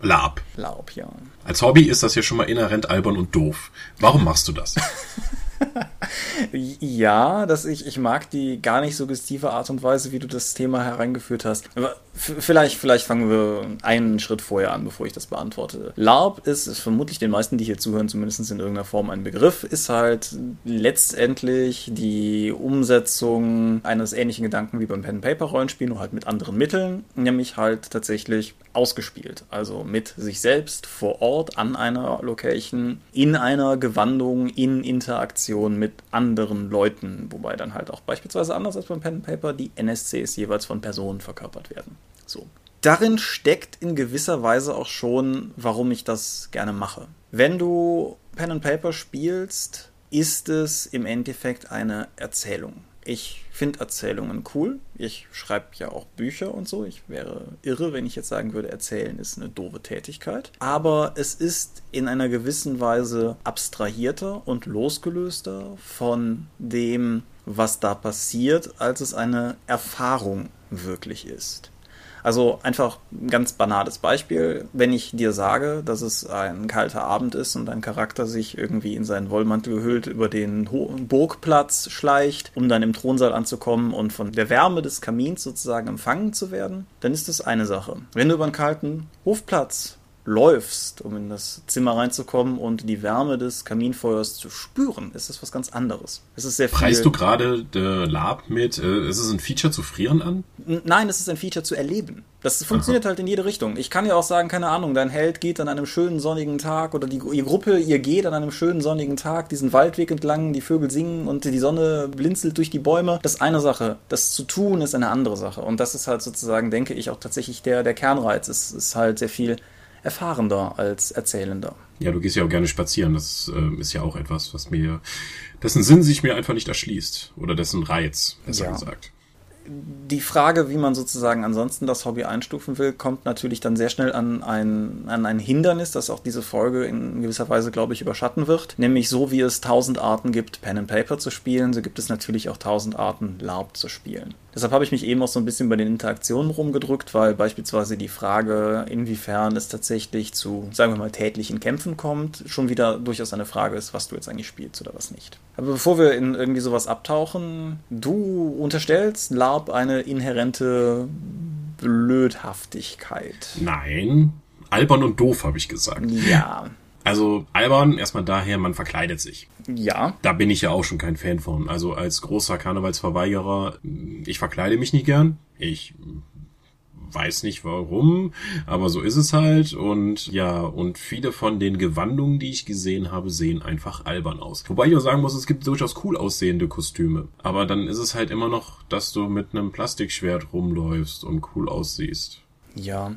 Lab. Laub, ja. Als Hobby ist das ja schon mal inhärent albern und doof. Warum machst du das? <laughs> <laughs> Ja, dass ich, ich mag die gar nicht suggestive Art und Weise, wie du das Thema hereingeführt hast. Aber vielleicht, vielleicht fangen wir einen Schritt vorher an, bevor ich das beantworte. LARP ist, ist vermutlich den meisten, die hier zuhören, zumindest in irgendeiner Form ein Begriff, ist halt letztendlich die Umsetzung eines ähnlichen Gedanken wie beim Pen-Paper-Rollenspiel, nur halt mit anderen Mitteln, nämlich halt tatsächlich ausgespielt. Also mit sich selbst vor Ort an einer Location, in einer Gewandung, in Interaktion mit anderen Leuten, wobei dann halt auch beispielsweise anders als beim Pen and Paper die NSCs jeweils von Personen verkörpert werden. So. Darin steckt in gewisser Weise auch schon, warum ich das gerne mache. Wenn du Pen and Paper spielst, ist es im Endeffekt eine Erzählung. Ich finde Erzählungen cool. Ich schreibe ja auch Bücher und so. Ich wäre irre, wenn ich jetzt sagen würde, erzählen ist eine doofe Tätigkeit. Aber es ist in einer gewissen Weise abstrahierter und losgelöster von dem, was da passiert, als es eine Erfahrung wirklich ist. Also einfach ein ganz banales Beispiel. Wenn ich dir sage, dass es ein kalter Abend ist und ein Charakter sich irgendwie in seinen Wollmantel gehüllt über den Ho Burgplatz schleicht, um dann im Thronsaal anzukommen und von der Wärme des Kamins sozusagen empfangen zu werden, dann ist das eine Sache. Wenn du über einen kalten Hofplatz läufst, um in das Zimmer reinzukommen und die Wärme des Kaminfeuers zu spüren, ist das was ganz anderes. Es ist sehr viel. Preist du gerade der Lab mit, äh, ist es ein Feature zu frieren an? N- Nein, es ist ein Feature zu erleben. Das funktioniert halt in jede Richtung. Ich kann ja auch sagen, keine Ahnung, dein Held geht an einem schönen sonnigen Tag oder die ihr Gruppe, ihr geht an einem schönen sonnigen Tag diesen Waldweg entlang, die Vögel singen und die Sonne blinzelt durch die Bäume. Das ist eine Sache. Das zu tun ist eine andere Sache. Und das ist halt sozusagen, denke ich, auch tatsächlich der, der Kernreiz. Es ist halt sehr viel erfahrender als erzählender. Ja, du gehst ja auch gerne spazieren. Das äh, ist ja auch etwas, was mir, dessen Sinn sich mir einfach nicht erschließt. Oder dessen Reiz, besser Ja. gesagt. die Frage, wie man sozusagen ansonsten das Hobby einstufen will, kommt natürlich dann sehr schnell an ein, an ein Hindernis, das auch diese Folge in gewisser Weise, glaube ich, überschatten wird. Nämlich so wie es tausend Arten gibt, Pen and Paper zu spielen, so gibt es natürlich auch tausend Arten, LARP zu spielen. Deshalb habe ich mich eben auch so ein bisschen bei den Interaktionen rumgedrückt, weil beispielsweise die Frage, inwiefern es tatsächlich zu, sagen wir mal, tätlichen Kämpfen kommt, schon wieder durchaus eine Frage ist, was du jetzt eigentlich spielst oder was nicht. Aber bevor wir in irgendwie sowas abtauchen, du unterstellst LARP eine inhärente Blödhaftigkeit. Nein, albern und doof, habe ich gesagt. Ja. Also albern, erstmal daher, man verkleidet sich. Ja. Da bin ich ja auch schon kein Fan von. Also als großer Karnevalsverweigerer, ich verkleide mich nicht gern. Ich weiß nicht warum, aber so ist es halt. Und ja, und viele von den Gewandungen, die ich gesehen habe, sehen einfach albern aus. Wobei ich auch sagen muss, es gibt durchaus cool aussehende Kostüme. Aber dann ist es halt immer noch, dass du mit einem Plastikschwert rumläufst und cool aussiehst. Ja,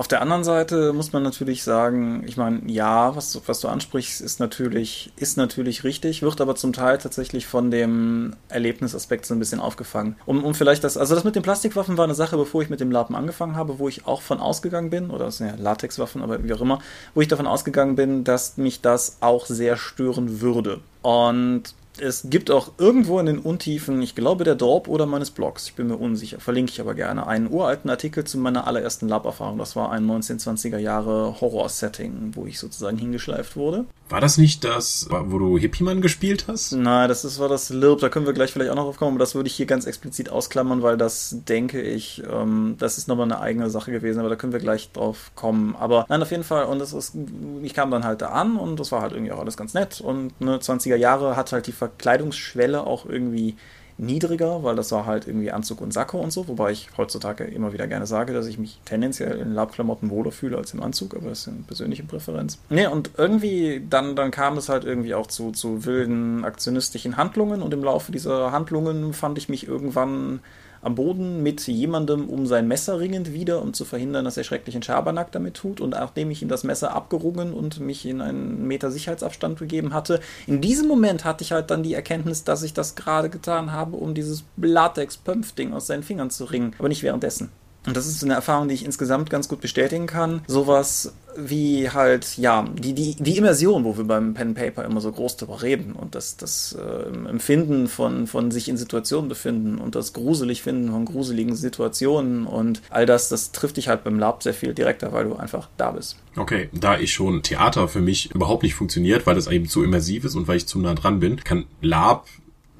auf der anderen Seite muss man natürlich sagen, ich meine, ja, was, du, was du ansprichst, ist natürlich, ist natürlich richtig, wird aber zum Teil tatsächlich von dem Erlebnisaspekt so ein bisschen aufgefangen. Um, um vielleicht das, also das mit den Plastikwaffen war eine Sache, bevor ich mit dem Lappen angefangen habe, wo ich auch von ausgegangen bin, oder das sind ja Latexwaffen, aber wie auch immer, wo ich davon ausgegangen bin, dass mich das auch sehr stören würde. Und es gibt auch irgendwo in den Untiefen, ich glaube der Dorp oder meines Blogs, ich bin mir unsicher, verlinke ich aber gerne, einen uralten Artikel zu meiner allerersten Lab-Erfahrung. Das war ein 1920er Jahre Horror-Setting, wo ich sozusagen hingeschleift wurde. War das nicht das, wo du Hippie-Mann gespielt hast? Nein, das ist, war das Lirb, da können wir gleich vielleicht auch noch drauf kommen, aber das würde ich hier ganz explizit ausklammern, weil das, denke ich, ähm, das ist nochmal eine eigene Sache gewesen, aber da können wir gleich drauf kommen. Aber nein, auf jeden Fall, und das ist, ich kam dann halt da an und das war halt irgendwie auch alles ganz nett und ne, 20er Jahre hat halt die Verkleidungsschwelle auch irgendwie niedriger, weil das war halt irgendwie Anzug und Sakko und so, wobei ich heutzutage immer wieder gerne sage, dass ich mich tendenziell in Labklamotten wohler fühle als im Anzug, aber das ist eine persönliche Präferenz. Nee, und irgendwie, dann, dann kam es halt irgendwie auch zu, zu wilden aktionistischen Handlungen und im Laufe dieser Handlungen fand ich mich irgendwann am Boden mit jemandem um sein Messer ringend wieder, um zu verhindern, dass er schrecklichen Schabernack damit tut. Und nachdem ich ihm das Messer abgerungen und mich in einen Meter Sicherheitsabstand gegeben hatte, in diesem Moment hatte ich halt dann die Erkenntnis, dass ich das gerade getan habe, um dieses Latex-Pömpf-Ding aus seinen Fingern zu ringen, aber nicht währenddessen. Und das ist eine Erfahrung, die ich insgesamt ganz gut bestätigen kann. Sowas wie halt, ja, die, die, die Immersion, wo wir beim Pen Paper immer so groß drüber reden und das, das äh, Empfinden von, von sich in Situationen befinden und das gruselig finden von gruseligen Situationen und all das, das trifft dich halt beim Lab sehr viel direkter, weil du einfach da bist. Okay, da ich schon Theater für mich überhaupt nicht funktioniert, weil das eben zu immersiv ist und weil ich zu nah dran bin, kann Lab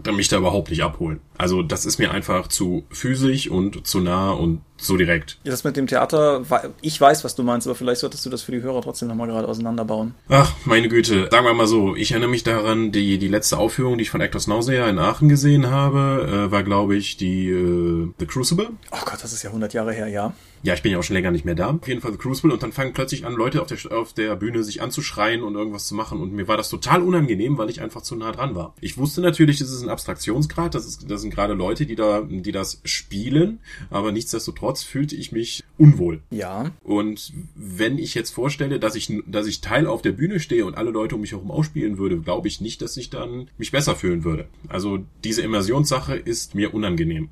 mich da überhaupt nicht abholen. Also das ist mir einfach zu physisch und zu nah und so direkt. Ja, das mit dem Theater, ich weiß, was du meinst, aber vielleicht solltest du das für die Hörer trotzdem nochmal gerade auseinanderbauen. Ach, meine Güte. Sagen wir mal so, ich erinnere mich daran, die, die letzte Aufführung, die ich von Actors Nausea in Aachen gesehen habe, äh, war, glaube ich, die äh, The Crucible. Oh Gott, das ist ja 100 Jahre her, ja. Ja, ich bin ja auch schon länger nicht mehr da. Auf jeden Fall The Crucible und dann fangen plötzlich an, Leute auf der, auf der Bühne sich anzuschreien und irgendwas zu machen und mir war das total unangenehm, weil ich einfach zu nah dran war. Ich wusste natürlich, das ist ein Abstraktionsgrad, das, ist, das sind gerade Leute, die da, die das spielen, aber nichtsdestotrotz fühlte ich mich unwohl. Ja. Und wenn ich jetzt vorstelle, dass ich, dass ich Teil auf der Bühne stehe und alle Leute um mich herum ausspielen würde, glaube ich nicht, dass ich dann mich besser fühlen würde. Also diese Immersionssache ist mir unangenehm.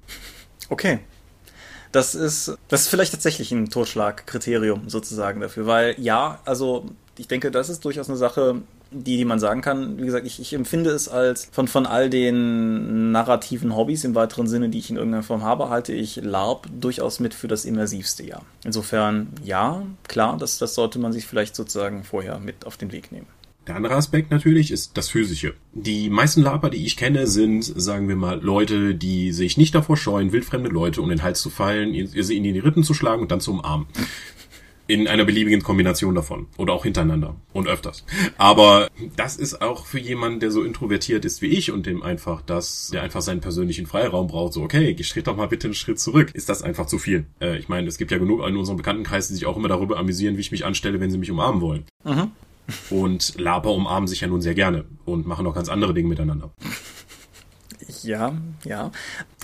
Okay. Das ist, das ist vielleicht tatsächlich ein Totschlagkriterium sozusagen dafür, weil ja, also ich denke, das ist durchaus eine Sache, die, die man sagen kann. Wie gesagt, ich, ich empfinde es als von, von all den narrativen Hobbys im weiteren Sinne, die ich in irgendeiner Form habe, halte ich LARP durchaus mit für das immersivste Jahr. Insofern, ja, klar, das, das sollte man sich vielleicht sozusagen vorher mit auf den Weg nehmen. Der andere Aspekt natürlich ist das Physische. Die meisten Laper, die ich kenne, sind, sagen wir mal, Leute, die sich nicht davor scheuen, wildfremde Leute um den Hals zu fallen, sie in die Rippen zu schlagen und dann zu umarmen. In einer beliebigen Kombination davon. Oder auch hintereinander. Und öfters. Aber das ist auch für jemanden, der so introvertiert ist wie ich und dem einfach das, der einfach seinen persönlichen Freiraum braucht, so, okay, schritt doch mal bitte einen Schritt zurück. Ist das einfach zu viel? Äh, ich meine, es gibt ja genug in unserem Bekanntenkreis, die sich auch immer darüber amüsieren, wie ich mich anstelle, wenn sie mich umarmen wollen. Mhm. Und Laper umarmen sich ja nun sehr gerne und machen auch ganz andere Dinge miteinander. Ja, ja.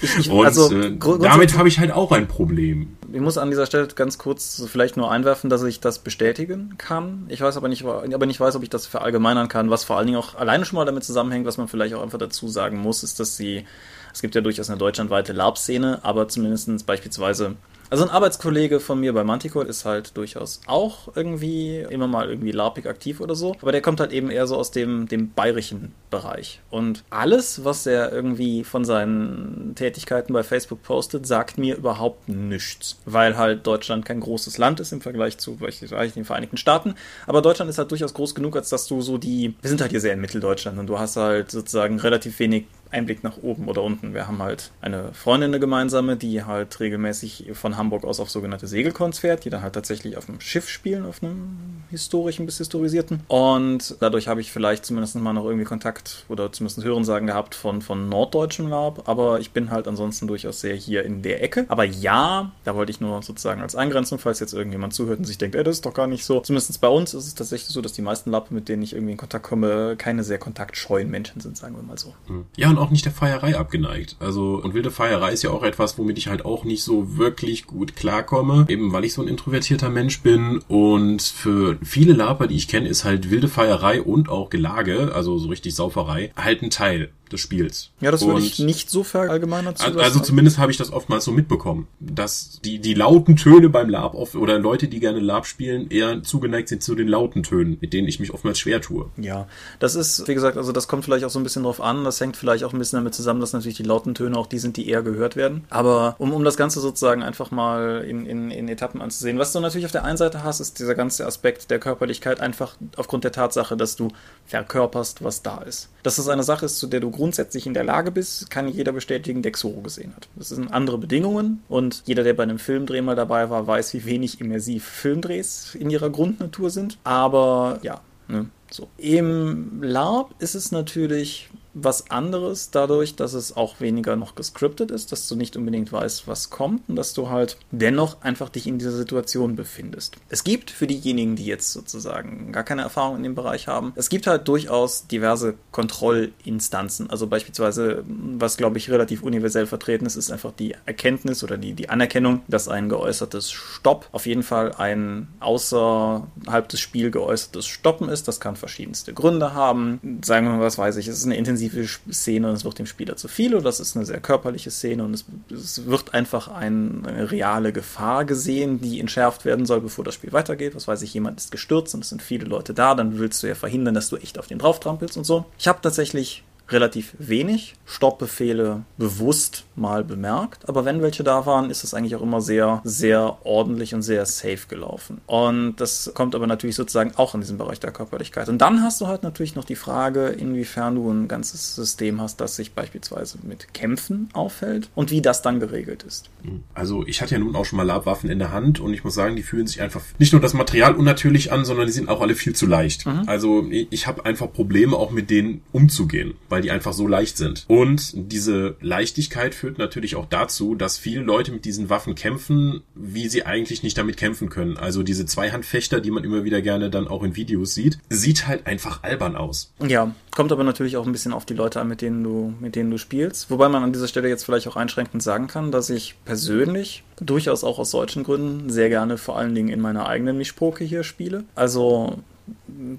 Ich, ich, und also, äh, damit habe ich halt auch ein Problem. Ich muss an dieser Stelle ganz kurz vielleicht nur einwerfen, dass ich das bestätigen kann. Ich weiß aber nicht, aber nicht weiß, ob ich das verallgemeinern kann. Was vor allen Dingen auch alleine schon mal damit zusammenhängt, was man vielleicht auch einfach dazu sagen muss, ist, dass sie, es gibt ja durchaus eine deutschlandweite LARP-Szene, aber zumindest beispielsweise also ein Arbeitskollege von mir bei Manticore ist halt durchaus auch irgendwie immer mal irgendwie larpig aktiv oder so. Aber der kommt halt eben eher so aus dem, dem bayerischen Bereich. Und alles, was er irgendwie von seinen Tätigkeiten bei Facebook postet, sagt mir überhaupt nichts. Weil halt Deutschland kein großes Land ist im Vergleich zu beispielsweise den Vereinigten Staaten. Aber Deutschland ist halt durchaus groß genug, als dass du so die, wir sind halt hier sehr in Mitteldeutschland und du hast halt sozusagen relativ wenig Einblick nach oben oder unten. Wir haben halt eine Freundin, eine gemeinsame, die halt regelmäßig von Hamburg aus auf sogenannte Segelkons fährt, die dann halt tatsächlich auf einem Schiff spielen, auf einem historischen bis historisierten. Und dadurch habe ich vielleicht zumindest mal noch irgendwie Kontakt oder zumindest Hörensagen gehabt von, von norddeutschem Lab, aber ich bin halt ansonsten durchaus sehr hier in der Ecke. Aber ja, da wollte ich nur sozusagen als Eingrenzung, falls jetzt irgendjemand zuhört und sich denkt, ey, das ist doch gar nicht so. Zumindest bei uns ist es tatsächlich so, dass die meisten Lab, mit denen ich irgendwie in Kontakt komme, keine sehr kontaktscheuen Menschen sind, sagen wir mal so. Hm. Ja, und auch nicht der Feierei abgeneigt. Also, und wilde Feierei ist ja auch etwas, womit ich halt auch nicht so wirklich gut klarkomme, eben weil ich so ein introvertierter Mensch bin und für viele Laper, die ich kenne, ist halt wilde Feierei und auch Gelage, also so richtig Sauferei, halt ein Teil des Spiels. Ja, das würde ich nicht so verallgemeinern zu. Also, also zumindest habe ich das oftmals so mitbekommen, dass die, die lauten Töne beim Lab oft, oder Leute, die gerne Lab spielen, eher zugeneigt sind zu den lauten Tönen, mit denen ich mich oftmals schwer tue. Ja, das ist, wie gesagt, also das kommt vielleicht auch so ein bisschen drauf an. Das hängt vielleicht auch ein bisschen damit zusammen, dass natürlich die lauten Töne auch die sind, die eher gehört werden. Aber um, um das Ganze sozusagen einfach mal in, in, in Etappen anzusehen, was du natürlich auf der einen Seite hast, ist dieser ganze Aspekt der Körperlichkeit einfach aufgrund der Tatsache, dass du verkörperst, was da ist. Dass es eine Sache ist, zu der du grundsätzlich in der Lage bist, kann jeder bestätigen, der Xoro gesehen hat. Das sind andere Bedingungen und jeder, der bei einem Filmdreh mal dabei war, weiß, wie wenig immersiv Filmdrehs in ihrer Grundnatur sind. Aber ja, ne, so. Im LARP ist es natürlich was anderes dadurch, dass es auch weniger noch gescriptet ist, dass du nicht unbedingt weißt, was kommt und dass du halt dennoch einfach dich in dieser Situation befindest. Es gibt für diejenigen, die jetzt sozusagen gar keine Erfahrung in dem Bereich haben, es gibt halt durchaus diverse Kontrollinstanzen. Also beispielsweise, was glaube ich relativ universell vertreten ist, ist einfach die Erkenntnis oder die, die Anerkennung, dass ein geäußertes Stopp auf jeden Fall ein außerhalb des Spiels geäußertes Stoppen ist. Das kann verschiedenste Gründe haben. Sagen wir mal, was weiß ich, es ist eine intensive intensive Szene und es wird dem Spieler zu viel oder das ist eine sehr körperliche Szene und es, es wird einfach ein, eine reale Gefahr gesehen, die entschärft werden soll, bevor das Spiel weitergeht. Was weiß ich, jemand ist gestürzt und es sind viele Leute da, dann willst du ja verhindern, dass du echt auf den drauf trampelst und so. Ich habe tatsächlich relativ wenig Stoppbefehle bewusst mal bemerkt, aber wenn welche da waren, ist es eigentlich auch immer sehr, sehr ordentlich und sehr safe gelaufen. Und das kommt aber natürlich sozusagen auch in diesem Bereich der Körperlichkeit. Und dann hast du halt natürlich noch die Frage, inwiefern du ein ganzes System hast, das sich beispielsweise mit Kämpfen auffällt und wie das dann geregelt ist. Also ich hatte ja nun auch schon mal Labwaffen in der Hand und ich muss sagen, die fühlen sich einfach nicht nur das Material unnatürlich an, sondern die sind auch alle viel zu leicht. Mhm. Also ich habe einfach Probleme auch mit denen umzugehen weil die einfach so leicht sind. Und diese Leichtigkeit führt natürlich auch dazu, dass viele Leute mit diesen Waffen kämpfen, wie sie eigentlich nicht damit kämpfen können. Also diese Zweihandfechter, die man immer wieder gerne dann auch in Videos sieht, sieht halt einfach albern aus. Ja, kommt aber natürlich auch ein bisschen auf die Leute an, mit denen du, mit denen du spielst. Wobei man an dieser Stelle jetzt vielleicht auch einschränkend sagen kann, dass ich persönlich durchaus auch aus solchen Gründen sehr gerne vor allen Dingen in meiner eigenen Mischpoke hier spiele. Also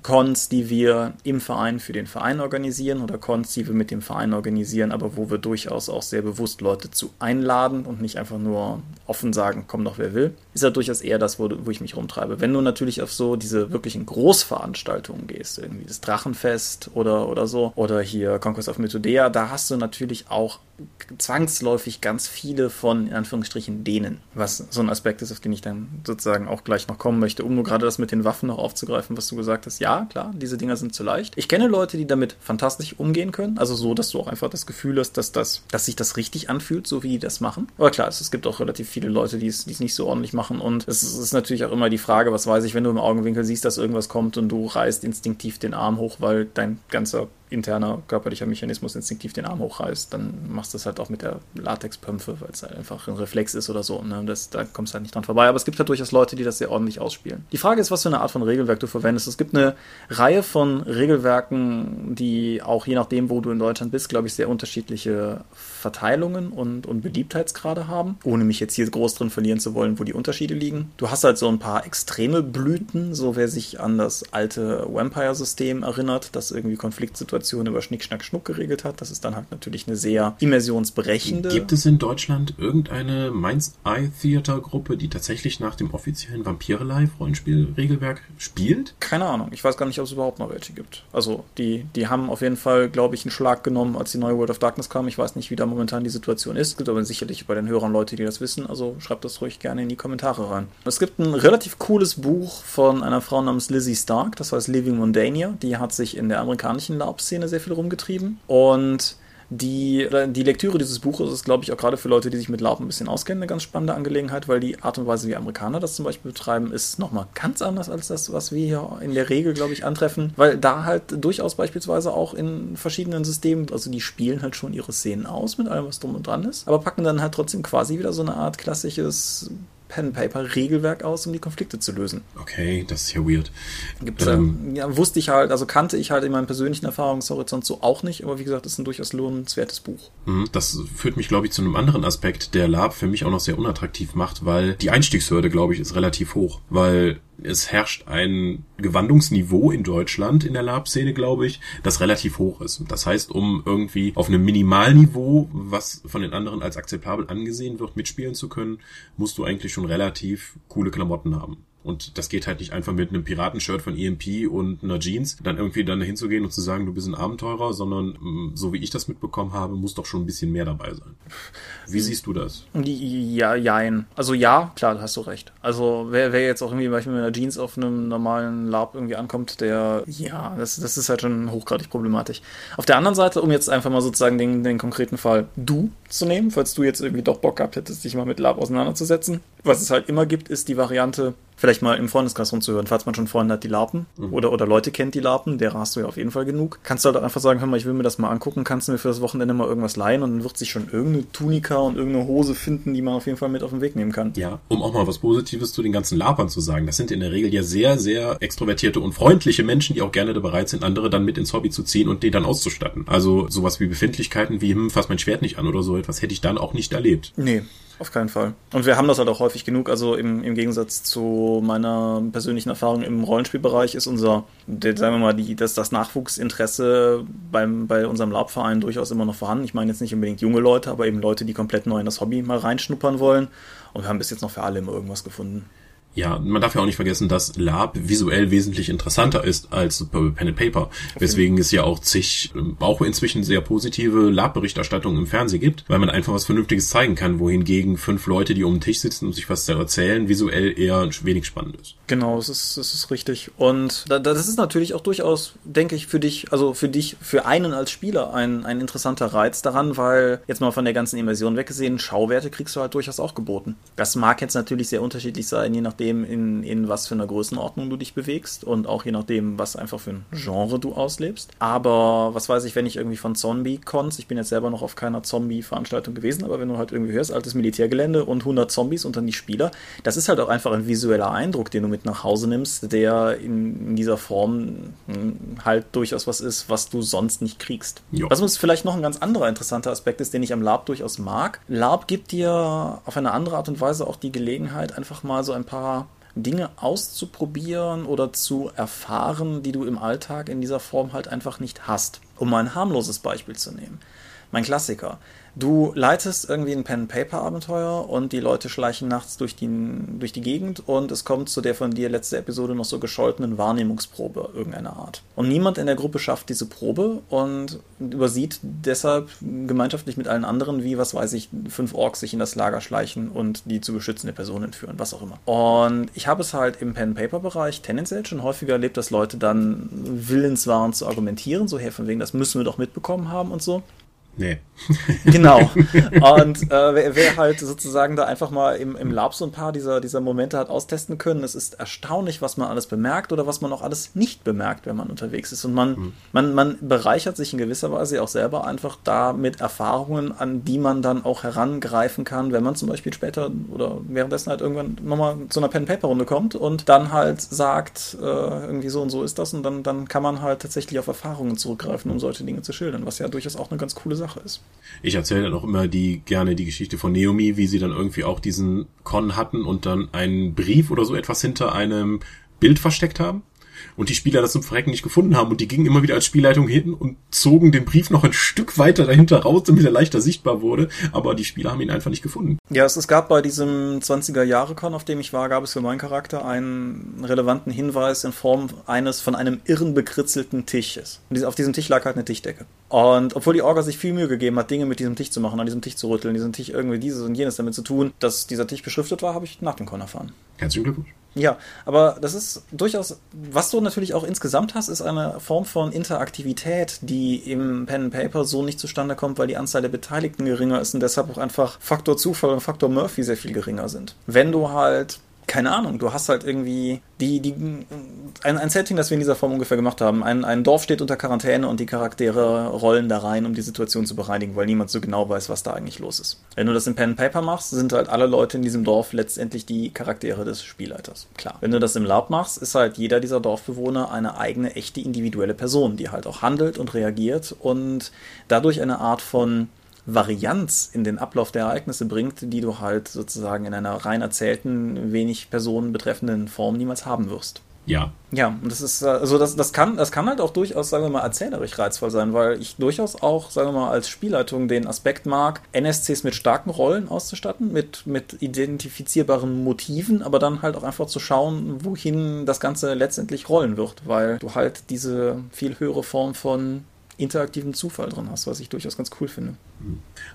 Cons, die wir im Verein für den Verein organisieren oder Cons, die wir mit dem Verein organisieren, aber wo wir durchaus auch sehr bewusst Leute zu einladen und nicht einfach nur offen sagen, komm doch wer will, ist ja durchaus eher das, wo, wo ich mich rumtreibe. Wenn du natürlich auf so diese wirklichen Großveranstaltungen gehst, irgendwie das Drachenfest oder, oder so, oder hier Conquest of Mythodea, da hast du natürlich auch zwangsläufig ganz viele von, in Anführungsstrichen, denen, was so ein Aspekt ist, auf den ich dann sozusagen auch gleich noch kommen möchte, um nur gerade das mit den Waffen noch aufzugreifen, was du gesagt hast. Ja, klar, diese Dinger sind zu leicht. Ich kenne Leute, die damit fantastisch umgehen können, also so, dass du auch einfach das Gefühl hast, dass, das, dass sich das richtig anfühlt, so wie die das machen. Aber klar, es, es gibt auch relativ viele Leute, die es, die es nicht so ordentlich machen und es ist natürlich auch immer die Frage, was weiß ich, wenn du im Augenwinkel siehst, dass irgendwas kommt und du reißt instinktiv den Arm hoch, weil dein ganzer interner körperlicher Mechanismus instinktiv den Arm hochreißt, dann machst du das halt auch mit der Latexpömpfe, weil es halt einfach ein Reflex ist oder so. Ne? Das, da kommst du halt nicht dran vorbei. Aber es gibt halt durchaus Leute, die das sehr ordentlich ausspielen. Die Frage ist, was für eine Art von Regelwerk du verwendest. Es gibt eine Reihe von Regelwerken, die auch je nachdem, wo du in Deutschland bist, glaube ich, sehr unterschiedliche Verteilungen und, und Beliebtheitsgrade haben. Ohne mich jetzt hier groß drin verlieren zu wollen, wo die Unterschiede liegen. Du hast halt so ein paar extreme Blüten, so wer sich an das alte Vampire-System erinnert, das irgendwie Konfliktsituationen Situation über Schnick, Schnack, Schnuck geregelt hat. Das ist dann halt natürlich eine sehr immersionsberechende. Gibt es in Deutschland irgendeine Mainz Eye Theater Gruppe, die tatsächlich nach dem offiziellen Vampire Live Rollenspielregelwerk spielt? Keine Ahnung. Ich weiß gar nicht, ob es überhaupt noch welche gibt. Also, die, die haben auf jeden Fall, glaube ich, einen Schlag genommen, als die neue World of Darkness kam. Ich weiß nicht, wie da momentan die Situation ist. Es gibt aber sicherlich bei den Hörern Leute, die das wissen. Also, schreibt das ruhig gerne in die Kommentare rein. Es gibt ein relativ cooles Buch von einer Frau namens Lizzie Stark. Das heißt Living Mondania. Die hat sich in der amerikanischen LARP Szene sehr viel rumgetrieben. Und Die, die Lektüre dieses Buches ist, glaube ich, auch gerade für Leute, die sich mit LARP ein bisschen auskennen, eine ganz spannende Angelegenheit, weil die Art und Weise, wie Amerikaner das zum Beispiel betreiben, ist nochmal ganz anders als das, was wir hier in der Regel, glaube ich, antreffen, weil da halt durchaus beispielsweise auch in verschiedenen Systemen, also die spielen halt schon ihre Szenen aus mit allem, was drum und dran ist, aber packen dann halt trotzdem quasi wieder so eine Art klassisches Pen-Paper-Regelwerk aus, um die Konflikte zu lösen. Okay, das ist ja weird. Gibt's, ähm, ja, wusste ich halt, also kannte ich halt in meinem persönlichen Erfahrungshorizont so auch nicht, aber wie gesagt, das ist ein durchaus lohnenswertes Buch. Mhm, das führt mich, glaube ich, zu einem anderen Aspekt, der Lab für mich auch noch sehr unattraktiv macht, weil die Einstiegshürde, glaube ich, ist relativ hoch, weil es herrscht ein Gewandungsniveau in Deutschland in der Lab-Szene, glaube ich, das relativ hoch ist. Das heißt, um irgendwie auf einem Minimalniveau, was von den anderen als akzeptabel angesehen wird, mitspielen zu können, musst du eigentlich schon relativ coole Klamotten haben. Und das geht halt nicht einfach mit einem Piratenshirt von EMP und einer Jeans, dann irgendwie dann hinzugehen und zu sagen, du bist ein Abenteurer, sondern mm, so wie ich das mitbekommen habe, muss doch schon ein bisschen mehr dabei sein. Wie siehst du das? Ja, jein. Also ja, klar, da hast du recht. Also wer, wer jetzt auch irgendwie beispielsweise mit einer Jeans auf einem normalen Lab irgendwie ankommt, der, ja, das, das ist halt schon hochgradig problematisch. Auf der anderen Seite, um jetzt einfach mal sozusagen den, den konkreten Fall du zu nehmen, falls du jetzt irgendwie doch Bock gehabt hättest, dich mal mit Lab auseinanderzusetzen. Was es halt immer gibt, ist die Variante, vielleicht mal im Freundeskreis rumzuhören, falls man schon Freunde hat, die Larpen mhm. oder, oder Leute kennt, die Larpen, der hast du ja auf jeden Fall genug. Kannst du halt einfach sagen, hör mal, ich will mir das mal angucken, kannst du mir für das Wochenende mal irgendwas leihen und dann wird sich schon irgendeine Tunika und irgendeine Hose finden, die man auf jeden Fall mit auf den Weg nehmen kann. Ja, um auch mal was Positives zu den ganzen Larpern zu sagen. Das sind in der Regel ja sehr, sehr extrovertierte und freundliche Menschen, die auch gerne bereit sind, andere dann mit ins Hobby zu ziehen und die dann auszustatten. Also sowas wie Befindlichkeiten wie, hm, fass mein Schwert nicht an oder so etwas hätte ich dann auch nicht erlebt. Nee, auf keinen Fall. Und wir haben das halt auch häufig genug. Also im, im Gegensatz zu meiner persönlichen Erfahrung im Rollenspielbereich ist unser, der, sagen wir mal, die, das, das Nachwuchsinteresse beim, bei unserem Labverein durchaus immer noch vorhanden. Ich meine jetzt nicht unbedingt junge Leute, aber eben Leute, die komplett neu in das Hobby mal reinschnuppern wollen. Und wir haben bis jetzt noch für alle immer irgendwas gefunden. Ja, man darf ja auch nicht vergessen, dass Lab visuell wesentlich interessanter ist als Pen and Paper, weswegen es ja auch zig, ähm, auch inzwischen sehr positive Lab-Berichterstattungen im Fernsehen gibt, weil man einfach was Vernünftiges zeigen kann, wohingegen fünf Leute, die um den Tisch sitzen und sich was erzählen, visuell eher wenig spannend ist. Genau, das ist, das ist richtig. Und das ist natürlich auch durchaus, denke ich, für dich, also für dich, für einen als Spieler ein, ein interessanter Reiz daran, weil jetzt mal von der ganzen Immersion weggesehen, Schauwerte kriegst du halt durchaus auch geboten. Das mag jetzt natürlich sehr unterschiedlich sein, je nachdem, nachdem, in, in was für einer Größenordnung du dich bewegst und auch je nachdem, was einfach für ein Genre du auslebst. Aber was weiß ich, wenn ich irgendwie von Zombie-Cons, ich bin jetzt selber noch auf keiner Zombie-Veranstaltung gewesen, aber wenn du halt irgendwie hörst, altes Militärgelände und 100 Zombies und dann die Spieler, das ist halt auch einfach ein visueller Eindruck, den du mit nach Hause nimmst, der in, in dieser Form hm, halt durchaus was ist, was du sonst nicht kriegst. Jo. Was uns vielleicht noch ein ganz anderer interessanter Aspekt ist, den ich am LARP durchaus mag. LARP gibt dir auf eine andere Art und Weise auch die Gelegenheit, einfach mal so ein paar Dinge auszuprobieren oder zu erfahren, die du im Alltag in dieser Form halt einfach nicht hast. Um mal ein harmloses Beispiel zu nehmen. Mein Klassiker. Du leitest irgendwie ein Pen-Paper-Abenteuer und die Leute schleichen nachts durch die, durch die Gegend und es kommt zu der von dir letzte Episode noch so gescholtenen Wahrnehmungsprobe irgendeiner Art. Und niemand in der Gruppe schafft diese Probe und übersieht deshalb gemeinschaftlich mit allen anderen, wie, was weiß ich, fünf Orks sich in das Lager schleichen und die zu beschützende Personen führen, was auch immer. Und ich habe es halt im Pen-Paper-Bereich tendenziell schon häufiger erlebt, dass Leute dann willens waren zu argumentieren, so her von wegen, das müssen wir doch mitbekommen haben und so. Nee. <laughs> genau. Und äh, wer, wer, halt sozusagen da einfach mal im, im Lab so ein paar dieser, dieser Momente hat austesten können, es ist erstaunlich, was man alles bemerkt oder was man auch alles nicht bemerkt, wenn man unterwegs ist. Und man, mhm. man, man bereichert sich in gewisser Weise auch selber einfach da mit Erfahrungen, an die man dann auch herangreifen kann, wenn man zum Beispiel später oder währenddessen halt irgendwann nochmal zu einer Pen-Paper-Runde kommt und dann halt sagt, äh, irgendwie so und so ist das und dann, dann kann man halt tatsächlich auf Erfahrungen zurückgreifen, um solche Dinge zu schildern, was ja durchaus auch eine ganz coole Sache Sache ist. Ich erzähle dann auch immer die gerne die Geschichte von Naomi, wie sie dann irgendwie auch diesen Con hatten und dann einen Brief oder so etwas hinter einem Bild versteckt haben und die Spieler das zum Verrecken nicht gefunden haben und die gingen immer wieder als Spielleitung hin und zogen den Brief noch ein Stück weiter dahinter raus, damit er leichter sichtbar wurde, aber die Spieler haben ihn einfach nicht gefunden. Ja, es, es gab bei diesem 20er Jahre Con, auf dem ich war, gab es für meinen Charakter einen relevanten Hinweis in Form eines von einem irren bekritzelten Tisches. Und auf diesem Tisch lag halt eine Tischdecke. Und obwohl die Orga sich viel Mühe gegeben hat, Dinge mit diesem Tisch zu machen, an diesem Tisch zu rütteln, diesem Tisch irgendwie dieses und jenes damit zu tun, dass dieser Tisch beschriftet war, habe ich nach dem Con erfahren. Herzlichen Glückwunsch. Ja, aber das ist durchaus, was du natürlich auch insgesamt hast, ist eine Form von Interaktivität, die im Pen and Paper so nicht zustande kommt, weil die Anzahl der Beteiligten geringer ist und deshalb auch einfach Faktor Zufall und Faktor Murphy sehr viel geringer sind. Wenn du halt keine Ahnung, du hast halt irgendwie die, die, ein, ein Setting, das wir in dieser Form ungefähr gemacht haben. Ein, ein Dorf steht unter Quarantäne und die Charaktere rollen da rein, um die Situation zu bereinigen, weil niemand so genau weiß, was da eigentlich los ist. Wenn du das in Pen and Paper machst, sind halt alle Leute in diesem Dorf letztendlich die Charaktere des Spielleiters. Klar. Wenn du das im Lab machst, ist halt jeder dieser Dorfbewohner eine eigene, echte, individuelle Person, die halt auch handelt und reagiert und dadurch eine Art von Varianz in den Ablauf der Ereignisse bringt, die du halt sozusagen in einer rein erzählten, wenig Personen betreffenden Form niemals haben wirst. Ja. Ja, und das ist, also das, das kann, das kann halt auch durchaus, sagen wir mal, erzählerisch reizvoll sein, weil ich durchaus auch, sagen wir mal, als Spielleitung den Aspekt mag, NSCs mit starken Rollen auszustatten, mit, mit identifizierbaren Motiven, aber dann halt auch einfach zu schauen, wohin das Ganze letztendlich rollen wird, weil du halt diese viel höhere Form von interaktiven Zufall drin hast, was ich durchaus ganz cool finde.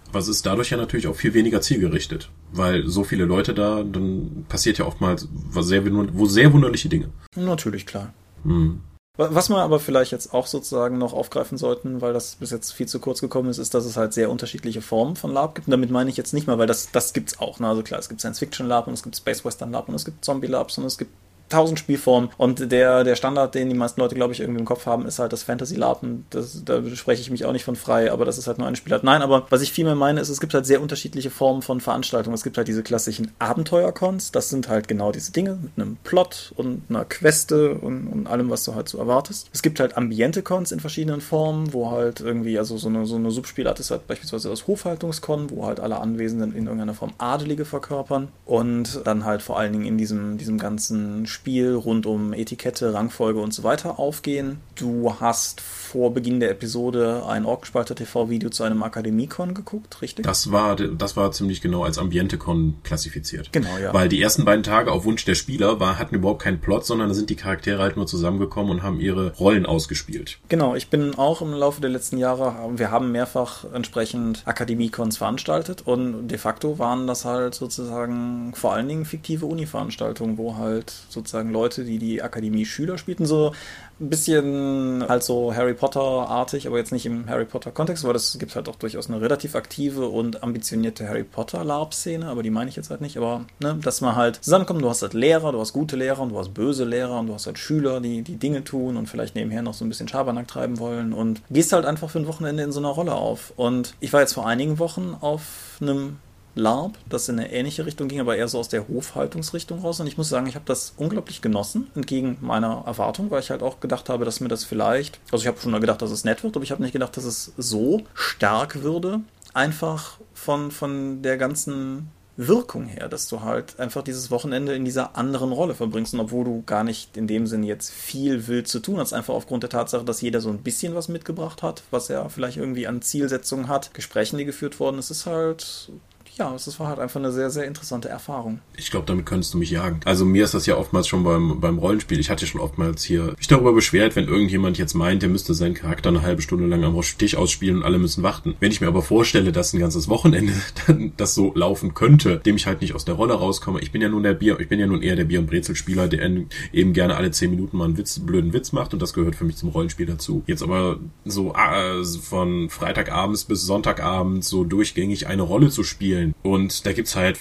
Aber es ist dadurch ja natürlich auch viel weniger zielgerichtet, weil so viele Leute da, dann passiert ja oftmals was sehr, wo sehr wunderliche Dinge. Natürlich, klar. Mhm. Was wir aber vielleicht jetzt auch sozusagen noch aufgreifen sollten, weil das bis jetzt viel zu kurz gekommen ist, ist, dass es halt sehr unterschiedliche Formen von Lab gibt. Und damit meine ich jetzt nicht mal, weil das, das gibt's auch. Ne? Also klar, es gibt Science Fiction Lab und es gibt Space Western Lab und es gibt Zombie Labs und es gibt tausend Spielformen und der, der Standard, den die meisten Leute, glaube ich, irgendwie im Kopf haben, ist halt das Fantasy Lab und das, da spreche ich mich auch nicht von frei, aber das ist halt nur eine Spielart. Nein, aber was ich vielmehr meine, ist, es gibt halt sehr unterschiedliche Formen von Veranstaltungen. Es gibt halt diese klassischen Abenteuercons, das sind halt genau diese Dinge mit einem Plot und einer Queste und, und allem, was du halt so erwartest. Es gibt halt Ambiente-Cons in verschiedenen Formen, wo halt irgendwie, also so eine, so eine Subspielart ist halt beispielsweise das Hofhaltungskon, wo halt alle Anwesenden in irgendeiner Form Adelige verkörpern und dann halt vor allen Dingen in diesem, diesem ganzen Spiel Spiel rund um Etikette, Rangfolge und so weiter aufgehen. Du hast vor Beginn der Episode ein Orgspalter TV-Video zu einem Akademiekon geguckt, richtig? Das war, das war ziemlich genau als Ambientekon klassifiziert. Genau, ja. Weil die ersten beiden Tage auf Wunsch der Spieler war, hatten überhaupt keinen Plot, sondern da sind die Charaktere halt nur zusammengekommen und haben ihre Rollen ausgespielt. Genau, ich bin auch im Laufe der letzten Jahre, wir haben mehrfach entsprechend Akademiekons veranstaltet und de facto waren das halt sozusagen vor allen Dingen fiktive Uni-Veranstaltungen, wo halt sozusagen sozusagen Leute, die die Akademie-Schüler spielten, so ein bisschen halt so Harry Potter-artig, aber jetzt nicht im Harry Potter-Kontext, weil es gibt halt auch durchaus eine relativ aktive und ambitionierte Harry Potter-LARP-Szene, aber die meine ich jetzt halt nicht, aber ne, dass man halt zusammenkommt, du hast halt Lehrer, du hast gute Lehrer und du hast böse Lehrer und du hast halt Schüler, die die Dinge tun und vielleicht nebenher noch so ein bisschen Schabernack treiben wollen und gehst halt einfach für ein Wochenende in so einer Rolle auf. Und ich war jetzt vor einigen Wochen auf einem LARP, das in eine ähnliche Richtung ging, aber eher so aus der Hofhaltungsrichtung raus. Und ich muss sagen, ich habe das unglaublich genossen, entgegen meiner Erwartung, weil ich halt auch gedacht habe, dass mir das vielleicht, also ich habe schon mal gedacht, dass es nett wird, aber ich habe nicht gedacht, dass es so stark würde. Einfach von, von der ganzen Wirkung her, dass du halt einfach dieses Wochenende in dieser anderen Rolle verbringst und obwohl du gar nicht in dem Sinn jetzt viel wild zu tun hast, einfach aufgrund der Tatsache, dass jeder so ein bisschen was mitgebracht hat, was er vielleicht irgendwie an Zielsetzungen hat, Gesprächen, die geführt wurden, es ist halt ja, es war halt einfach eine sehr, sehr interessante Erfahrung. Ich glaube, damit könntest du mich jagen. Also mir ist das ja oftmals schon beim, beim Rollenspiel. Ich hatte schon oftmals hier mich darüber beschwert, wenn irgendjemand jetzt meint, der müsste seinen Charakter eine halbe Stunde lang am Tisch ausspielen und alle müssen warten. Wenn ich mir aber vorstelle, dass ein ganzes Wochenende <laughs> das so laufen könnte, dem ich halt nicht aus der Rolle rauskomme. Ich bin ja nun der Bier, ich bin ja nun eher der Bier- und Brezelspieler, der eben gerne alle zehn Minuten mal einen Witz, blöden Witz macht und das gehört für mich zum Rollenspiel dazu. Jetzt aber so äh, von Freitagabends bis Sonntagabend so durchgängig eine Rolle zu spielen und da gibt's halt,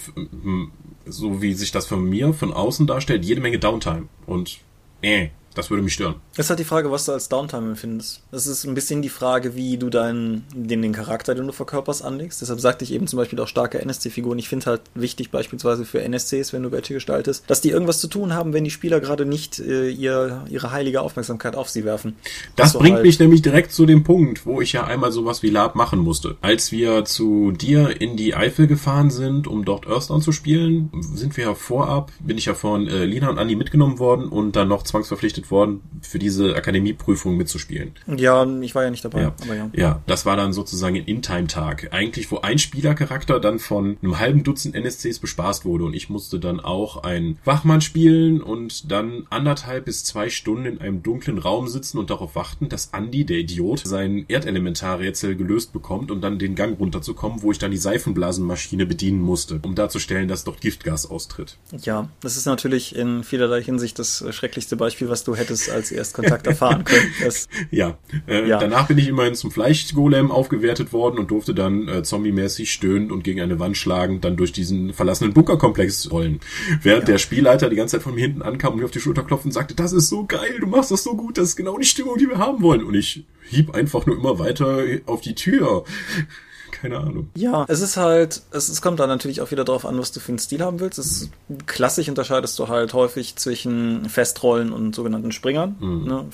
so wie sich das von mir von außen darstellt, jede Menge Downtime. Und äh, das würde mich stören. Das ist halt die Frage, was du als Downtime empfindest. Das ist ein bisschen die Frage, wie du deinen, den, den Charakter, den du verkörperst, anlegst. Deshalb sagte ich eben zum Beispiel auch starke NSC-Figuren. Ich finde halt wichtig, beispielsweise für NSCs, wenn du welche gestaltest, dass die irgendwas zu tun haben, wenn die Spieler gerade nicht äh, ihr, ihre heilige Aufmerksamkeit auf sie werfen. Das bringt halt mich nämlich direkt zu dem Punkt, wo ich ja einmal sowas wie Lab machen musste. Als wir zu dir in die Eifel gefahren sind, um dort Earthdown zu spielen, sind wir ja vorab, bin ich ja von äh, Lina und Andi mitgenommen worden und dann noch zwangsverpflichtet eingerichtet worden, für diese Akademieprüfung mitzuspielen. Ja, ich war ja nicht dabei. Ja, aber ja. ja das war dann sozusagen ein In-Time-Tag. Eigentlich, wo ein Spielercharakter dann von einem halben Dutzend NSCs bespaßt wurde und ich musste dann auch einen Wachmann spielen und dann anderthalb bis zwei Stunden in einem dunklen Raum sitzen und darauf warten, dass Andy, der Idiot, sein Erdelementarrätsel gelöst bekommt und dann den Gang runterzukommen, wo ich dann die Seifenblasenmaschine bedienen musste, um darzustellen, dass dort Giftgas austritt. Ja, das ist natürlich in vielerlei Hinsicht das schrecklichste Beispiel, was du hättest als Erstkontakt erfahren können. Das, <laughs> ja, äh, ja, danach bin ich immerhin zum Fleischgolem aufgewertet worden und durfte dann äh, zombie-mäßig stöhnend und gegen eine Wand schlagen, dann durch diesen verlassenen Bunkerkomplex rollen. Während ja. der Spielleiter die ganze Zeit von mir hinten ankam und mir auf die Schulter klopfte und sagte, das ist so geil, du machst das so gut, das ist genau die Stimmung, die wir haben wollen. Und ich hieb einfach nur immer weiter auf die Tür keine Ahnung. Ja, es ist halt, es, es kommt dann natürlich auch wieder darauf an, was du für einen Stil haben willst. Es klassisch unterscheidest du halt häufig zwischen Festrollen und sogenannten Springern. Mhm. Ne?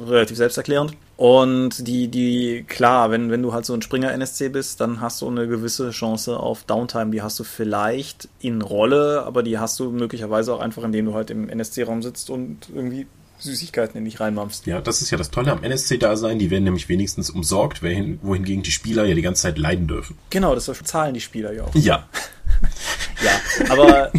relativ selbsterklärend. Und die, die, klar, wenn, wenn du halt so ein Springer-NSC bist, dann hast du eine gewisse Chance auf Downtime. Die hast du vielleicht in Rolle, aber die hast du möglicherweise auch einfach, indem du halt im NSC-Raum sitzt und irgendwie Süßigkeiten in dich reinmampfst. Ja, das ist ja das Tolle am NSC-Dasein. Die werden nämlich wenigstens umsorgt, wohingegen die Spieler ja die ganze Zeit leiden dürfen. Genau, das zahlen die Spieler ja auch. Ja. <laughs> ja, aber.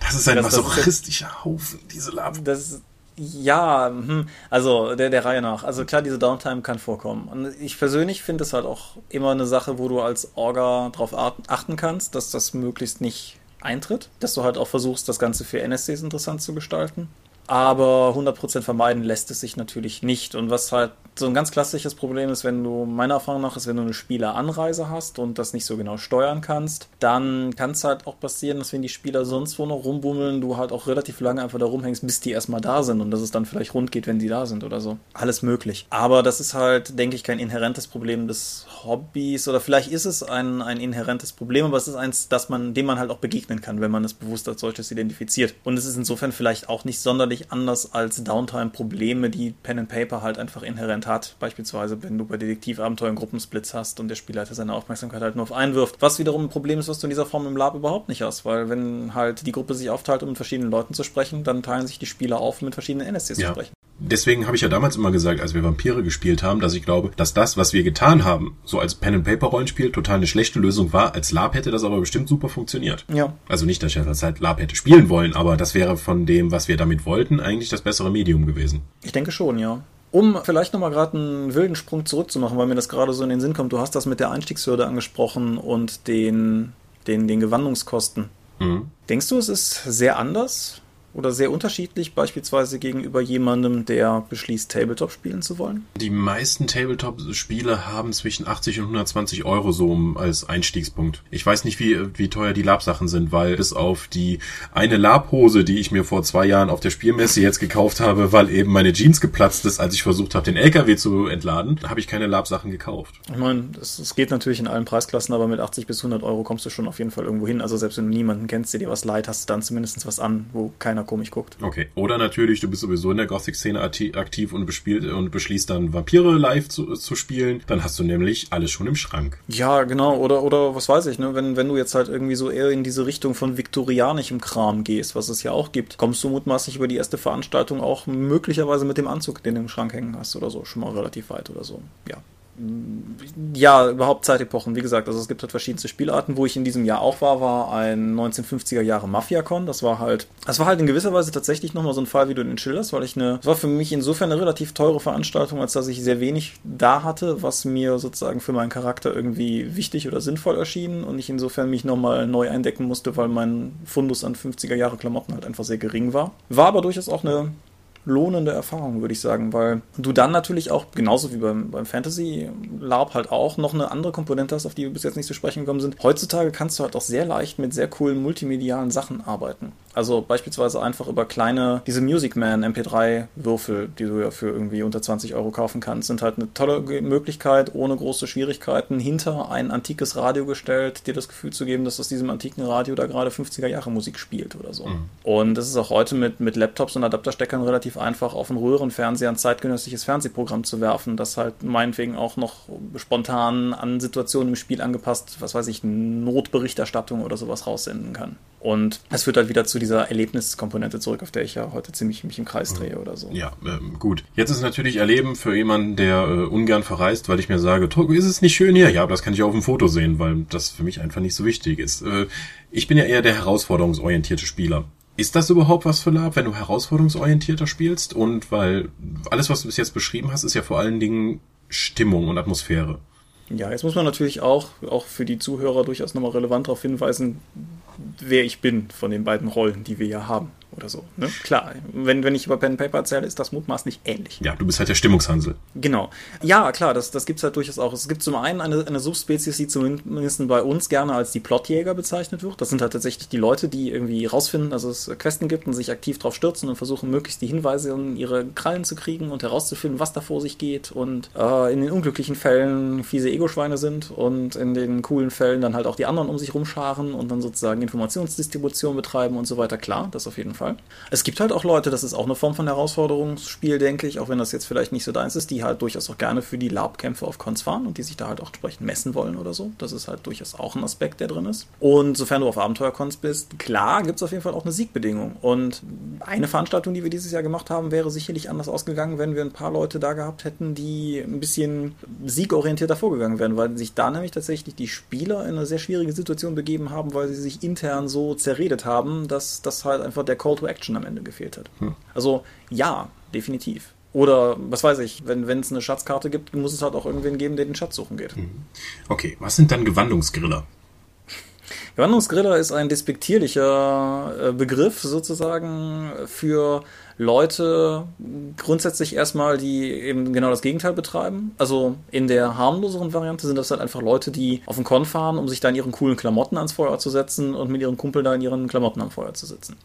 Das ist ein das, masochistischer das Haufen, diese Lab. Das ist, ja, hm, also der, der Reihe nach. Also klar, diese Downtime kann vorkommen. Und ich persönlich finde es halt auch immer eine Sache, wo du als Orga darauf achten kannst, dass das möglichst nicht eintritt. Dass du halt auch versuchst, das Ganze für NSCs interessant zu gestalten. Aber 100% vermeiden lässt es sich natürlich nicht. Und was halt so ein ganz klassisches Problem ist, wenn du, meiner Erfahrung nach, ist, wenn du eine Spieleranreise hast und das nicht so genau steuern kannst, dann kann es halt auch passieren, dass wenn die Spieler sonst wo noch rumbummeln, du halt auch relativ lange einfach da rumhängst, bis die erstmal da sind und dass es dann vielleicht rund geht, wenn die da sind oder so. Alles möglich. Aber das ist halt, denke ich, kein inhärentes Problem des Hobbys oder vielleicht ist es ein, ein inhärentes Problem, aber es ist eins, das man, dem man halt auch begegnen kann, wenn man es bewusst als solches identifiziert. Und es ist insofern vielleicht auch nicht sonderlich anders als Downtime-Probleme, die Pen and Paper halt einfach inhärent hat. Beispielsweise, wenn du bei Detektivabenteuern Gruppensplits hast und der Spielleiter seine Aufmerksamkeit halt nur auf einen wirft. Was wiederum ein Problem ist, was du in dieser Form im Lab überhaupt nicht hast, weil wenn halt die Gruppe sich aufteilt, um mit verschiedenen Leuten zu sprechen, dann teilen sich die Spieler auf, um mit verschiedenen NSCs ja. zu sprechen. Deswegen habe ich ja damals immer gesagt, als wir Vampire gespielt haben, dass ich glaube, dass das, was wir getan haben, so als Pen-and-Paper-Rollenspiel, total eine schlechte Lösung war. Als Lab hätte das aber bestimmt super funktioniert. Ja. Also nicht, dass ich das halt Lab hätte spielen wollen, aber das wäre von dem, was wir damit wollten, eigentlich das bessere Medium gewesen. Ich denke schon, ja. Um vielleicht nochmal gerade einen wilden Sprung zurückzumachen, weil mir das gerade so in den Sinn kommt, du hast das mit der Einstiegshürde angesprochen und den, den, den Gewandungskosten. Mhm. Denkst du, es ist sehr anders oder sehr unterschiedlich, beispielsweise gegenüber jemandem, der beschließt, Tabletop spielen zu wollen? Die meisten Tabletop-Spiele haben zwischen 80 und 120 Euro so als Einstiegspunkt. Ich weiß nicht, wie, wie teuer die Lab-Sachen sind, weil bis auf die eine Lab-Hose, die ich mir vor zwei Jahren auf der Spielmesse jetzt gekauft habe, weil eben meine Jeans geplatzt ist, als ich versucht habe, den LKW zu entladen, habe ich keine Lab-Sachen gekauft. Ich meine, es geht natürlich in allen Preisklassen, aber mit 80 bis 100 Euro kommst du schon auf jeden Fall irgendwo hin. Also selbst wenn du niemanden kennst, der dir was leid, hast du dann zumindest was an, wo keiner keiner komisch guckt. Okay. Oder natürlich, du bist sowieso in der Gothic-Szene aktiv und, bespielt, und beschließt dann Vampire live zu, zu spielen. Dann hast du nämlich alles schon im Schrank. Ja, genau. Oder, oder was weiß ich, ne? wenn, wenn du jetzt halt irgendwie so eher in diese Richtung von viktorianischem Kram gehst, was es ja auch gibt, kommst du mutmaßlich über die erste Veranstaltung auch möglicherweise mit dem Anzug, den du im Schrank hängen hast oder so, schon mal relativ weit oder so. Ja ja, überhaupt Zeitepochen. Wie gesagt, also es gibt halt verschiedenste Spielarten. Wo ich in diesem Jahr auch war, war ein 1950er Jahre Mafia-Con. Das war halt, das war halt in gewisser Weise tatsächlich nochmal so ein Fall, wie du den schilderst, weil ich eine, das war für mich insofern eine relativ teure Veranstaltung, als dass ich sehr wenig da hatte, was mir sozusagen für meinen Charakter irgendwie wichtig oder sinnvoll erschien und ich insofern mich nochmal neu eindecken musste, weil mein Fundus an 50er Jahre Klamotten halt einfach sehr gering war. War aber durchaus auch eine lohnende Erfahrung, würde ich sagen, weil du dann natürlich auch, genauso wie beim, beim Fantasy LARP halt auch, noch eine andere Komponente hast, auf die wir bis jetzt nicht zu sprechen gekommen sind. Heutzutage kannst du halt auch sehr leicht mit sehr coolen multimedialen Sachen arbeiten. Also beispielsweise einfach über kleine, diese Music Man MP3-Würfel, die du ja für irgendwie unter 20 Euro kaufen kannst, sind halt eine tolle Möglichkeit, ohne große Schwierigkeiten hinter ein antikes Radio gestellt, dir das Gefühl zu geben, dass aus diesem antiken Radio da gerade 50er Jahre Musik spielt oder so. Mhm. Und das ist auch heute mit, mit Laptops und Adaptersteckern relativ einfach, auf einen Röhrenfernseher ein zeitgenössisches Fernsehprogramm zu werfen, das halt meinetwegen auch noch spontan an Situationen im Spiel angepasst, was weiß ich, Notberichterstattung oder sowas raussenden kann. Und es führt halt wieder zu dieser Erlebniskomponente zurück, auf der ich ja heute ziemlich mich im Kreis drehe oder so. Ja, ähm, gut. Jetzt ist natürlich Erleben für jemanden, der äh, ungern verreist, weil ich mir sage, ist es nicht schön hier? Ja, aber das kann ich auf dem Foto sehen, weil das für mich einfach nicht so wichtig ist. Äh, ich bin ja eher der herausforderungsorientierte Spieler. Ist das überhaupt was für Lab, wenn du herausforderungsorientierter spielst? Und weil alles, was du bis jetzt beschrieben hast, ist ja vor allen Dingen Stimmung und Atmosphäre. Ja, jetzt muss man natürlich auch, auch für die Zuhörer durchaus nochmal relevant darauf hinweisen, wer ich bin von den beiden Rollen, die wir ja haben oder so. Ne? Klar, wenn, wenn ich über Pen Paper erzähle, ist das mutmaßlich ähnlich. Ja, du bist halt der Stimmungshansel. Genau. Ja, klar, das, das gibt es halt durchaus auch. Es gibt zum einen eine, eine Subspezies, die zumindest bei uns gerne als die Plotjäger bezeichnet wird. Das sind halt tatsächlich die Leute, die irgendwie rausfinden, dass es Questen gibt und sich aktiv drauf stürzen und versuchen, möglichst die Hinweise in ihre Krallen zu kriegen und herauszufinden, was da vor sich geht und äh, in den unglücklichen Fällen fiese Ego-Schweine sind und in den coolen Fällen dann halt auch die anderen um sich rumscharen und dann sozusagen Informationsdistribution betreiben und so weiter. Klar, das auf jeden Fall. Es gibt halt auch Leute, das ist auch eine Form von Herausforderungsspiel, denke ich, auch wenn das jetzt vielleicht nicht so deins ist, die halt durchaus auch gerne für die Lab-Kämpfe auf Cons fahren und die sich da halt auch entsprechend messen wollen oder so. Das ist halt durchaus auch ein Aspekt, der drin ist. Und sofern du auf Abenteuercons bist, klar, gibt es auf jeden Fall auch eine Siegbedingung. Und eine Veranstaltung, die wir dieses Jahr gemacht haben, wäre sicherlich anders ausgegangen, wenn wir ein paar Leute da gehabt hätten, die ein bisschen siegorientierter vorgegangen wären, weil sich da nämlich tatsächlich die Spieler in eine sehr schwierige Situation begeben haben, weil sie sich intern so zerredet haben, dass das halt einfach der Call to Action am Ende gefehlt hat. Hm. Also ja, definitiv. Oder was weiß ich, wenn es eine Schatzkarte gibt, muss es halt auch irgendwen geben, der den Schatz suchen geht. Hm. Okay, was sind dann Gewandungsgriller? Gewandungsgriller ist ein despektierlicher äh, Begriff sozusagen für Leute grundsätzlich erstmal, die eben genau das Gegenteil betreiben. Also in der harmloseren Variante sind das halt einfach Leute, die auf den Con fahren, um sich da in ihren coolen Klamotten ans Feuer zu setzen und mit ihren Kumpeln da in ihren Klamotten am Feuer zu sitzen.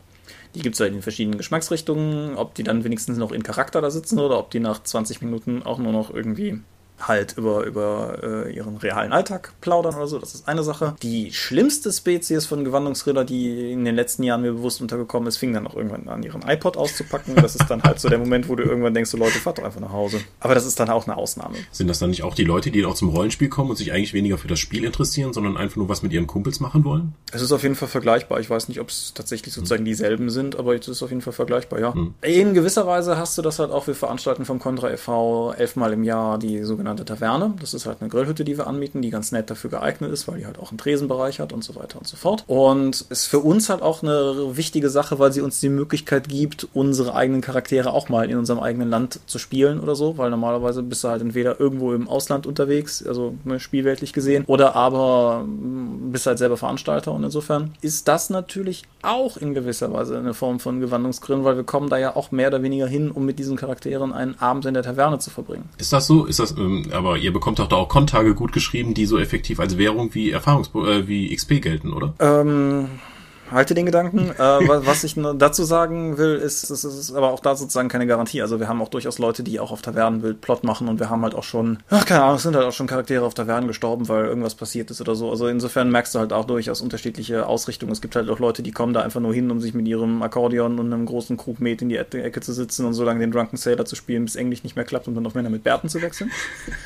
Die gibt es halt in verschiedenen Geschmacksrichtungen, ob die dann wenigstens noch in Charakter da sitzen oder ob die nach 20 Minuten auch nur noch irgendwie halt über, über äh, ihren realen Alltag plaudern oder so. Das ist eine Sache. Die schlimmste Spezies von Gewandungsritter, die in den letzten Jahren mir bewusst untergekommen ist, fing dann auch irgendwann an, ihren iPod auszupacken. Das ist dann halt so der Moment, wo du irgendwann denkst, so Leute, fahrt doch einfach nach Hause. Aber das ist dann auch eine Ausnahme. Sind das dann nicht auch die Leute, die auch zum Rollenspiel kommen und sich eigentlich weniger für das Spiel interessieren, sondern einfach nur was mit ihren Kumpels machen wollen? Es ist auf jeden Fall vergleichbar. Ich weiß nicht, ob es tatsächlich sozusagen dieselben sind, aber es ist auf jeden Fall vergleichbar, ja. Hm. In gewisser Weise hast du das halt auch, wir veranstalten vom Contra e.V. elfmal im Jahr die sogenannte Taverne. Das ist halt eine Grillhütte, die wir anmieten, die ganz nett dafür geeignet ist, weil die halt auch einen Tresenbereich hat und so weiter und so fort. Und ist für uns halt auch eine wichtige Sache, weil sie uns die Möglichkeit gibt, unsere eigenen Charaktere auch mal in unserem eigenen Land zu spielen oder so, weil normalerweise bist du halt entweder irgendwo im Ausland unterwegs, also ne, spielweltlich gesehen, oder aber mm, bist halt selber Veranstalter und insofern ist das natürlich auch in gewisser Weise eine Form von Gewandungsgrillen, weil wir kommen da ja auch mehr oder weniger hin, um mit diesen Charakteren einen Abend in der Taverne zu verbringen. Ist das so? Ist das, ähm, aber ihr bekommt doch da auch Kontage gut geschrieben, die so effektiv als Währung wie Erfahrungs äh, wie XP gelten, oder? Ähm, halte den Gedanken. Äh, was ich dazu sagen will, ist, es ist aber auch da sozusagen keine Garantie. Also wir haben auch durchaus Leute, die auch auf Tavernenbild Plot machen und wir haben halt auch schon, ach keine Ahnung, es sind halt auch schon Charaktere auf Tavernen gestorben, weil irgendwas passiert ist oder so. Also insofern merkst du halt auch durchaus unterschiedliche Ausrichtungen. Es gibt halt auch Leute, die kommen da einfach nur hin, um sich mit ihrem Akkordeon und einem großen Krug Met in die Ecke zu sitzen und so lange den Drunken Sailor zu spielen, bis Englisch nicht mehr klappt und dann auf Männer mit Bärten zu wechseln.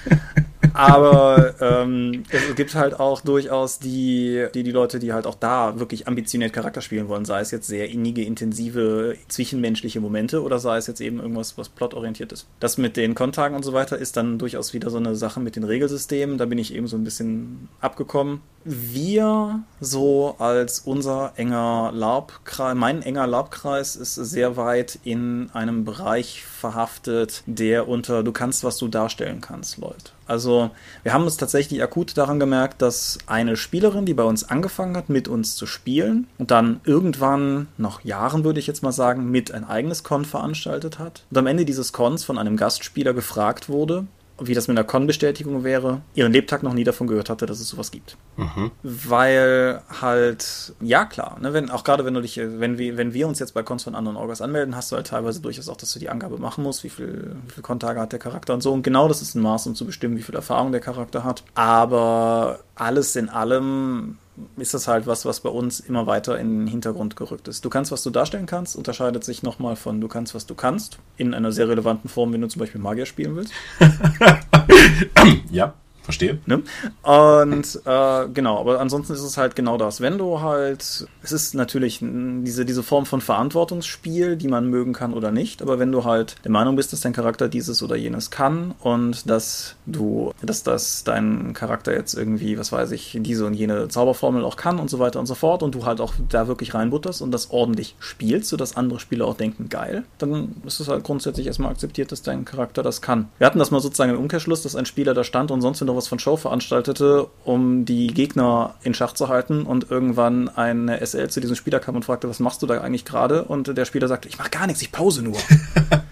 <laughs> Aber ähm, es gibt halt auch durchaus die, die, die Leute, die halt auch da wirklich ambitioniert Charakter spielen wollen, sei es jetzt sehr innige, intensive, zwischenmenschliche Momente oder sei es jetzt eben irgendwas, was plotorientiert ist. Das mit den Kontagen und so weiter ist dann durchaus wieder so eine Sache mit den Regelsystemen. Da bin ich eben so ein bisschen abgekommen. Wir so als unser enger Labkreis, mein enger Labkreis ist sehr weit in einem Bereich verhaftet, der unter du kannst, was du darstellen kannst, läuft. Also wir haben uns tatsächlich akut daran gemerkt, dass eine Spielerin, die bei uns angefangen hat, mit uns zu spielen und dann irgendwann, nach Jahren würde ich jetzt mal sagen, mit ein eigenes Con veranstaltet hat und am Ende dieses Cons von einem Gastspieler gefragt wurde, wie das mit einer Con-Bestätigung wäre, ihren Lebtag noch nie davon gehört hatte, dass es sowas gibt. Mhm. Weil halt, ja klar, ne, wenn, auch gerade wenn du dich, wenn wir, wenn wir uns jetzt bei Cons von anderen Orgas anmelden, hast du halt teilweise durchaus auch, dass du die Angabe machen musst, wie viel, wie viel Kontage hat der Charakter und so. Und genau das ist ein Maß, um zu bestimmen, wie viel Erfahrung der Charakter hat. Aber alles in allem ist das halt was, was bei uns immer weiter in den Hintergrund gerückt ist. Du kannst, was du darstellen kannst, unterscheidet sich nochmal von du kannst, was du kannst, in einer sehr relevanten Form, wenn du zum Beispiel Magier spielen willst. <laughs> ja. Verstehe. Ne? Und äh, genau, aber ansonsten ist es halt genau das. Wenn du halt, es ist natürlich diese, diese Form von Verantwortungsspiel, die man mögen kann oder nicht, aber wenn du halt der Meinung bist, dass dein Charakter dieses oder jenes kann und dass du, dass das dein Charakter jetzt irgendwie, was weiß ich, diese und jene Zauberformel auch kann und so weiter und so fort und du halt auch da wirklich reinbutterst und das ordentlich spielst, sodass andere Spieler auch denken, geil, dann ist es halt grundsätzlich erstmal akzeptiert, dass dein Charakter das kann. Wir hatten das mal sozusagen im Umkehrschluss, dass ein Spieler da stand und sonst noch was von Show veranstaltete, um die Gegner in Schach zu halten und irgendwann eine SL zu diesem Spieler kam und fragte, was machst du da eigentlich gerade? Und der Spieler sagte, ich mach gar nichts, ich pause nur.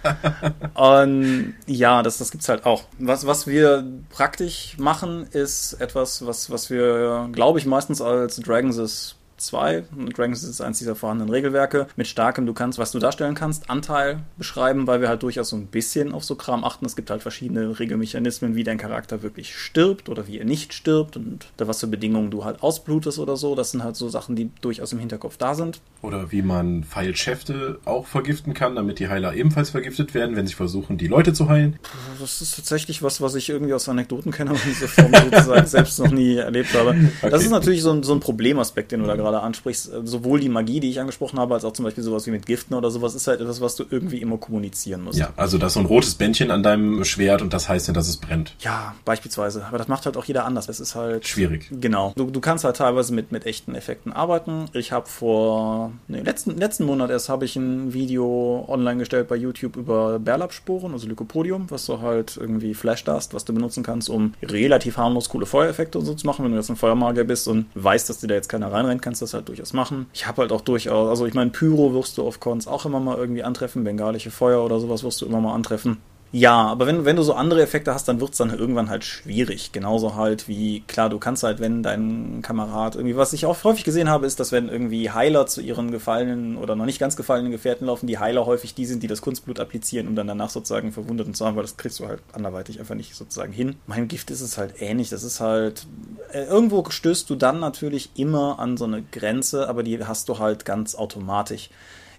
<laughs> und ja, das, das gibt's halt auch. Was, was wir praktisch machen, ist etwas, was, was wir, glaube ich, meistens als Dragons 2. Dragons ist eins dieser vorhandenen Regelwerke. Mit starkem, du kannst, was du darstellen kannst, Anteil beschreiben, weil wir halt durchaus so ein bisschen auf so Kram achten. Es gibt halt verschiedene Regelmechanismen, wie dein Charakter wirklich stirbt oder wie er nicht stirbt und da was für Bedingungen du halt ausblutest oder so. Das sind halt so Sachen, die durchaus im Hinterkopf da sind. Oder wie man Pfeilschäfte auch vergiften kann, damit die Heiler ebenfalls vergiftet werden, wenn sie versuchen, die Leute zu heilen. Das ist tatsächlich was, was ich irgendwie aus Anekdoten kenne, aber diese Form sozusagen <laughs> selbst noch nie erlebt habe. Okay. Das ist natürlich so ein, so ein Problemaspekt, den du da gerade ansprichst. Sowohl die Magie, die ich angesprochen habe, als auch zum Beispiel sowas wie mit Giften oder sowas, ist halt etwas, was du irgendwie immer kommunizieren musst. Ja, also da ist so ein rotes Bändchen an deinem Schwert und das heißt ja, dass es brennt. Ja, beispielsweise. Aber das macht halt auch jeder anders. Das ist halt. Schwierig. Genau. Du, du kannst halt teilweise mit, mit echten Effekten arbeiten. Ich habe vor. Nee, letzten, letzten Monat erst habe ich ein Video online gestellt bei YouTube über Bärlapsporen, also Lycopodium, was du halt irgendwie Flash hast, was du benutzen kannst, um relativ harmlos coole Feuereffekte und so zu machen. Wenn du jetzt ein Feuermagier bist und weißt, dass dir da jetzt keiner reinrennt, kannst das halt durchaus machen. Ich habe halt auch durchaus, also ich meine, Pyro wirst du auf Cons auch immer mal irgendwie antreffen, bengalische Feuer oder sowas wirst du immer mal antreffen. Ja, aber wenn, wenn du so andere Effekte hast, dann wird es dann irgendwann halt schwierig. Genauso halt wie, klar, du kannst halt, wenn dein Kamerad irgendwie, was ich auch häufig gesehen habe, ist, dass wenn irgendwie Heiler zu ihren gefallenen oder noch nicht ganz gefallenen Gefährten laufen, die Heiler häufig die sind, die das Kunstblut applizieren, um dann danach sozusagen Verwundeten zu haben, weil das kriegst du halt anderweitig einfach nicht sozusagen hin. Mein Gift ist es halt ähnlich. Das ist halt, äh, irgendwo stößt du dann natürlich immer an so eine Grenze, aber die hast du halt ganz automatisch.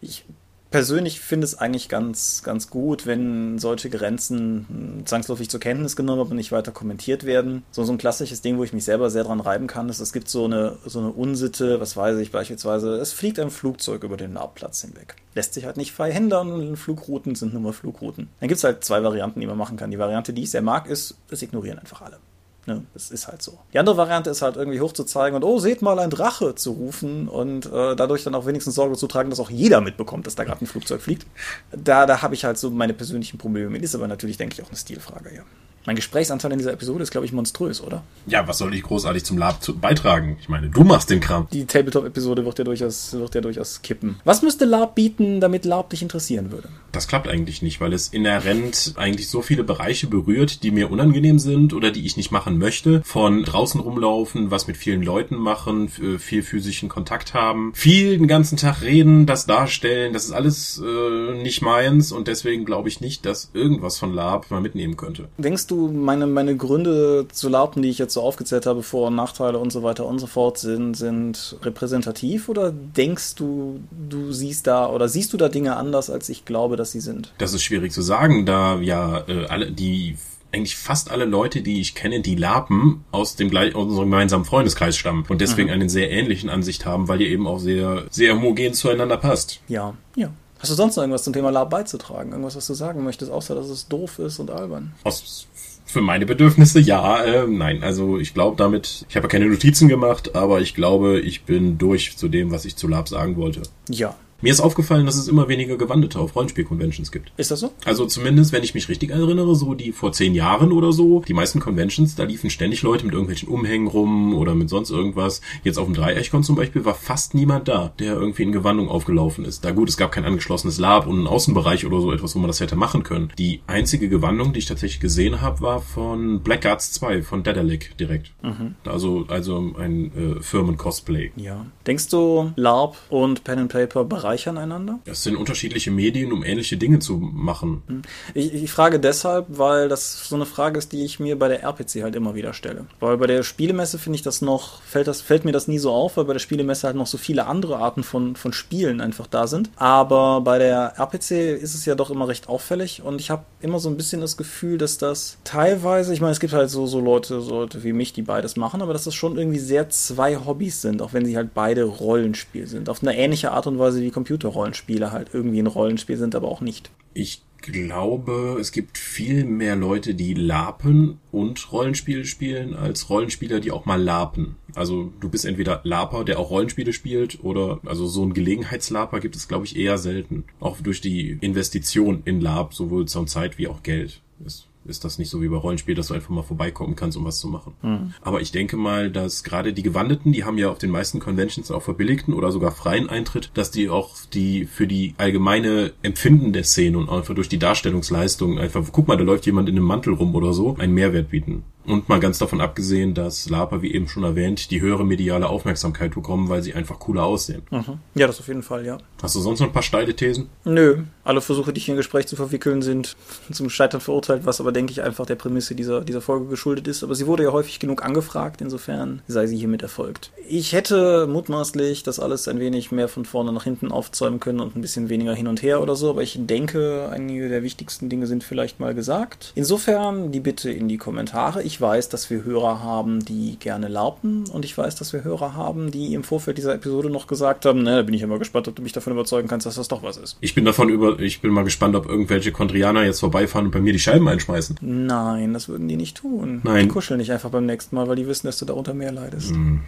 Ich persönlich finde es eigentlich ganz, ganz gut, wenn solche Grenzen zwangsläufig zur Kenntnis genommen und nicht weiter kommentiert werden. So, so ein klassisches Ding, wo ich mich selber sehr dran reiben kann, ist, es gibt so eine, so eine Unsitte, was weiß ich beispielsweise, es fliegt ein Flugzeug über den Labplatz hinweg. Lässt sich halt nicht frei hindern und Flugrouten sind nur mal Flugrouten. Dann gibt es halt zwei Varianten, die man machen kann. Die Variante, die ich sehr mag, ist, es ignorieren einfach alle. Ne, das ist halt so. Die andere Variante ist halt irgendwie hochzuzeigen und oh, seht mal ein Drache zu rufen und äh, dadurch dann auch wenigstens Sorge zu tragen, dass auch jeder mitbekommt, dass da gerade ein Flugzeug fliegt. Da, da habe ich halt so meine persönlichen Probleme mit. Ist aber natürlich, denke ich, auch eine Stilfrage, ja. Mein Gesprächsanteil in dieser Episode ist, glaube ich, monströs, oder? Ja, was soll ich großartig zum Lab beitragen? Ich meine, du machst den Kram. Die Tabletop-Episode wird ja durchaus, wird ja durchaus kippen. Was müsste Lab bieten, damit Lab dich interessieren würde? Das klappt eigentlich nicht, weil es inhärent eigentlich so viele Bereiche berührt, die mir unangenehm sind oder die ich nicht machen möchte. Von draußen rumlaufen, was mit vielen Leuten machen, viel physischen Kontakt haben, viel den ganzen Tag reden, das darstellen, das ist alles äh, nicht meins und deswegen glaube ich nicht, dass irgendwas von Lab mal mitnehmen könnte. Denkst du, meine, meine Gründe zu lauten, die ich jetzt so aufgezählt habe, Vor- und Nachteile und so weiter und so fort, sind, sind repräsentativ oder denkst du, du siehst da oder siehst du da Dinge anders, als ich glaube, dass sie sind? Das ist schwierig zu sagen, da ja äh, alle die eigentlich fast alle Leute, die ich kenne, die Lapen aus dem gleich aus unserem gemeinsamen Freundeskreis stammen und deswegen mhm. einen sehr ähnlichen Ansicht haben, weil ihr eben auch sehr sehr homogen zueinander passt. Ja, ja. Hast du sonst noch irgendwas zum Thema Lab beizutragen? Irgendwas, was du sagen möchtest, außer dass es doof ist und albern? Aus für meine Bedürfnisse ja, äh, nein. Also ich glaube damit, ich habe keine Notizen gemacht, aber ich glaube, ich bin durch zu dem, was ich zu Lab sagen wollte. Ja, mir ist aufgefallen, dass es immer weniger Gewandete auf Rollenspiel-Conventions gibt. Ist das so? Also zumindest, wenn ich mich richtig erinnere, so die vor zehn Jahren oder so, die meisten Conventions, da liefen ständig Leute mit irgendwelchen Umhängen rum oder mit sonst irgendwas. Jetzt auf dem Dreiechkon zum Beispiel war fast niemand da, der irgendwie in Gewandung aufgelaufen ist. Da gut, es gab kein angeschlossenes Lab und einen Außenbereich oder so etwas, wo man das hätte machen können. Die einzige Gewandung, die ich tatsächlich gesehen habe, war von Blackguards 2, von Dedalic direkt. Mhm. Also, also ein äh, Firmen-Cosplay. Ja. Denkst du, LARP und Pen and Paper bereit bereichern einander? Es sind unterschiedliche Medien, um ähnliche Dinge zu machen. Hm. Ich, ich frage deshalb, weil das so eine Frage ist, die ich mir bei der RPC halt immer wieder stelle. Weil bei der Spielemesse finde ich das noch, fällt, das, fällt mir das nie so auf, weil bei der Spielemesse halt noch so viele andere Arten von, von Spielen einfach da sind. Aber bei der RPC ist es ja doch immer recht auffällig und ich habe immer so ein bisschen das Gefühl, dass das teilweise, ich meine, es gibt halt so, so Leute, so Leute wie mich, die beides machen, aber dass das schon irgendwie sehr zwei Hobbys sind, auch wenn sie halt beide Rollenspiel sind. Auf eine ähnliche Art und Weise wie Computerrollenspiele halt irgendwie ein Rollenspiel sind, aber auch nicht. Ich glaube, es gibt viel mehr Leute, die Lapen und Rollenspiele spielen, als Rollenspieler, die auch mal Lapen. Also du bist entweder Laper, der auch Rollenspiele spielt, oder also so ein Gelegenheitslaper gibt es, glaube ich, eher selten. Auch durch die Investition in Lab, sowohl Zeit wie auch Geld. Das ist das nicht so wie bei Rollenspiel, dass du einfach mal vorbeikommen kannst, um was zu machen. Mhm. Aber ich denke mal, dass gerade die Gewandeten, die haben ja auf den meisten Conventions auch verbilligten oder sogar freien Eintritt, dass die auch die für die allgemeine Empfinden der Szene und einfach durch die Darstellungsleistung einfach, guck mal, da läuft jemand in einem Mantel rum oder so, einen Mehrwert bieten. Und mal ganz davon abgesehen, dass Lapa, wie eben schon erwähnt, die höhere mediale Aufmerksamkeit bekommen, weil sie einfach cooler aussehen. Mhm. Ja, das auf jeden Fall, ja. Hast du sonst noch ein paar steile Thesen? Nö. Alle Versuche, dich in ein Gespräch zu verwickeln, sind <laughs> zum Scheitern verurteilt, was aber, denke ich, einfach der Prämisse dieser, dieser Folge geschuldet ist. Aber sie wurde ja häufig genug angefragt, insofern sei sie hiermit erfolgt. Ich hätte mutmaßlich das alles ein wenig mehr von vorne nach hinten aufzäumen können und ein bisschen weniger hin und her oder so, aber ich denke, einige der wichtigsten Dinge sind vielleicht mal gesagt. Insofern die Bitte in die Kommentare. Ich weiß, dass wir Hörer haben, die gerne laufen und ich weiß, dass wir Hörer haben, die im Vorfeld dieser Episode noch gesagt haben, ne, da bin ich immer gespannt, ob du mich davon überzeugen kannst, dass das doch was ist. Ich bin davon über, ich bin mal gespannt, ob irgendwelche Kontrianer jetzt vorbeifahren und bei mir die Scheiben einschmeißen. Nein, das würden die nicht tun. Nein. Die kuscheln nicht einfach beim nächsten Mal, weil die wissen, dass du darunter mehr leidest. Mm.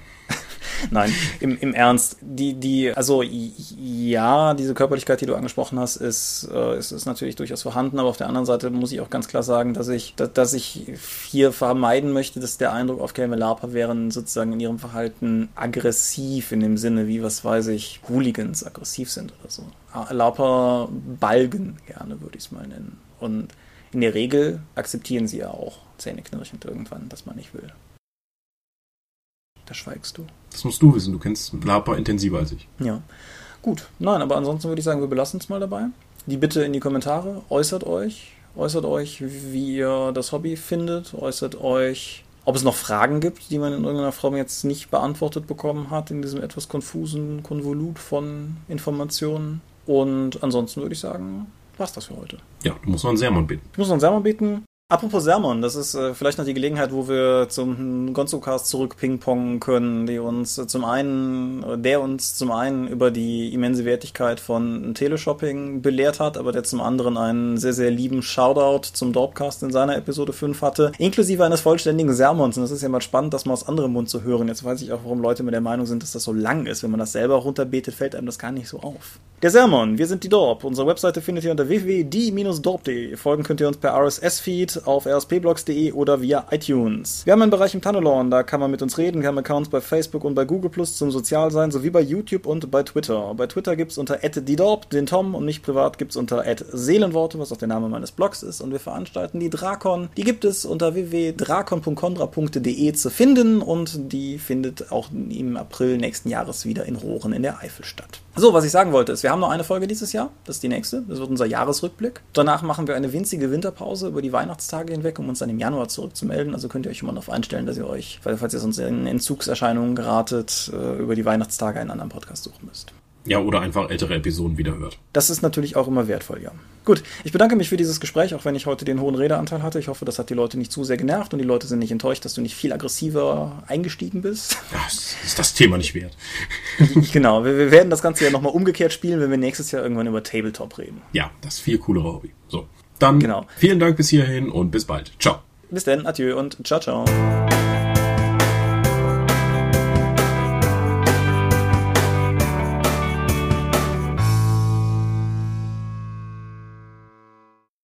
Nein, im, im Ernst. Die, die, also ja, diese Körperlichkeit, die du angesprochen hast, ist, äh, ist, ist natürlich durchaus vorhanden, aber auf der anderen Seite muss ich auch ganz klar sagen, dass ich, dass, dass ich hier vermeiden möchte, dass der Eindruck auf Kelme Lapa wären sozusagen in ihrem Verhalten aggressiv in dem Sinne, wie, was weiß ich, Hooligans aggressiv sind oder so. Lapa balgen gerne, würde ich es mal nennen. Und in der Regel akzeptieren sie ja auch zähneknirschend irgendwann, dass man nicht will. Da schweigst du. Das musst du wissen. Du kennst Lapa intensiver als ich. Ja. Gut. Nein, aber ansonsten würde ich sagen, wir belassen es mal dabei. Die Bitte in die Kommentare. Äußert euch. Äußert euch, wie ihr das Hobby findet. Äußert euch, ob es noch Fragen gibt, die man in irgendeiner Form jetzt nicht beantwortet bekommen hat, in diesem etwas konfusen Konvolut von Informationen. Und ansonsten würde ich sagen, war's das für heute. Ja, du musst noch einen Sermon beten. Ich muss noch einen Sermon beten. Apropos Sermon, das ist äh, vielleicht noch die Gelegenheit, wo wir zum Gonzo-Cast zurück pingpongen können, die uns äh, zum einen, der uns zum einen über die immense Wertigkeit von Teleshopping belehrt hat, aber der zum anderen einen sehr, sehr lieben Shoutout zum Dorpcast in seiner Episode 5 hatte, inklusive eines vollständigen Sermons. Und das ist ja mal spannend, das mal aus anderem Mund zu hören. Jetzt weiß ich auch, warum Leute mit der Meinung sind, dass das so lang ist. Wenn man das selber runterbetet, fällt einem das gar nicht so auf. Der Sermon, wir sind die Dorp. Unsere Webseite findet ihr unter www.die-dorp.de. Folgen könnt ihr uns per RSS-Feed auf rspblogs.de oder via iTunes. Wir haben einen Bereich im Tunnelon, da kann man mit uns reden. Wir haben Accounts bei Facebook und bei Google Plus zum Sozialsein sowie bei YouTube und bei Twitter. Bei Twitter gibt es unter @die_dorp den Tom und mich privat gibt es unter @seelenworte, was auch der Name meines Blogs ist. Und wir veranstalten die Drakon. Die gibt es unter www.drakon.condra.de zu finden und die findet auch im April nächsten Jahres wieder in Rohren in der Eifel statt. So, was ich sagen wollte, ist, wir haben noch eine Folge dieses Jahr. Das ist die nächste. Das wird unser Jahresrückblick. Danach machen wir eine winzige Winterpause über die Weihnachtstage hinweg, um uns dann im Januar zurückzumelden. Also könnt ihr euch immer darauf einstellen, dass ihr euch, falls ihr sonst in Entzugserscheinungen geratet, äh, über die Weihnachtstage einen anderen Podcast suchen müsst. Ja, oder einfach ältere Episoden wiederhört. Das ist natürlich auch immer wertvoll, ja. Gut, ich bedanke mich für dieses Gespräch, auch wenn ich heute den hohen Redeanteil hatte. Ich hoffe, das hat die Leute nicht zu sehr genervt und die Leute sind nicht enttäuscht, dass du nicht viel aggressiver eingestiegen bist. Ja, das ist das Thema nicht wert. <laughs> genau, wir, wir, werden das Ganze ja nochmal umgekehrt spielen, wenn wir nächstes Jahr irgendwann über Tabletop reden. Ja, das viel coolere Hobby. So, dann genau. vielen Dank bis hierhin und bis bald. Ciao. Bis dann, adieu und ciao, ciao.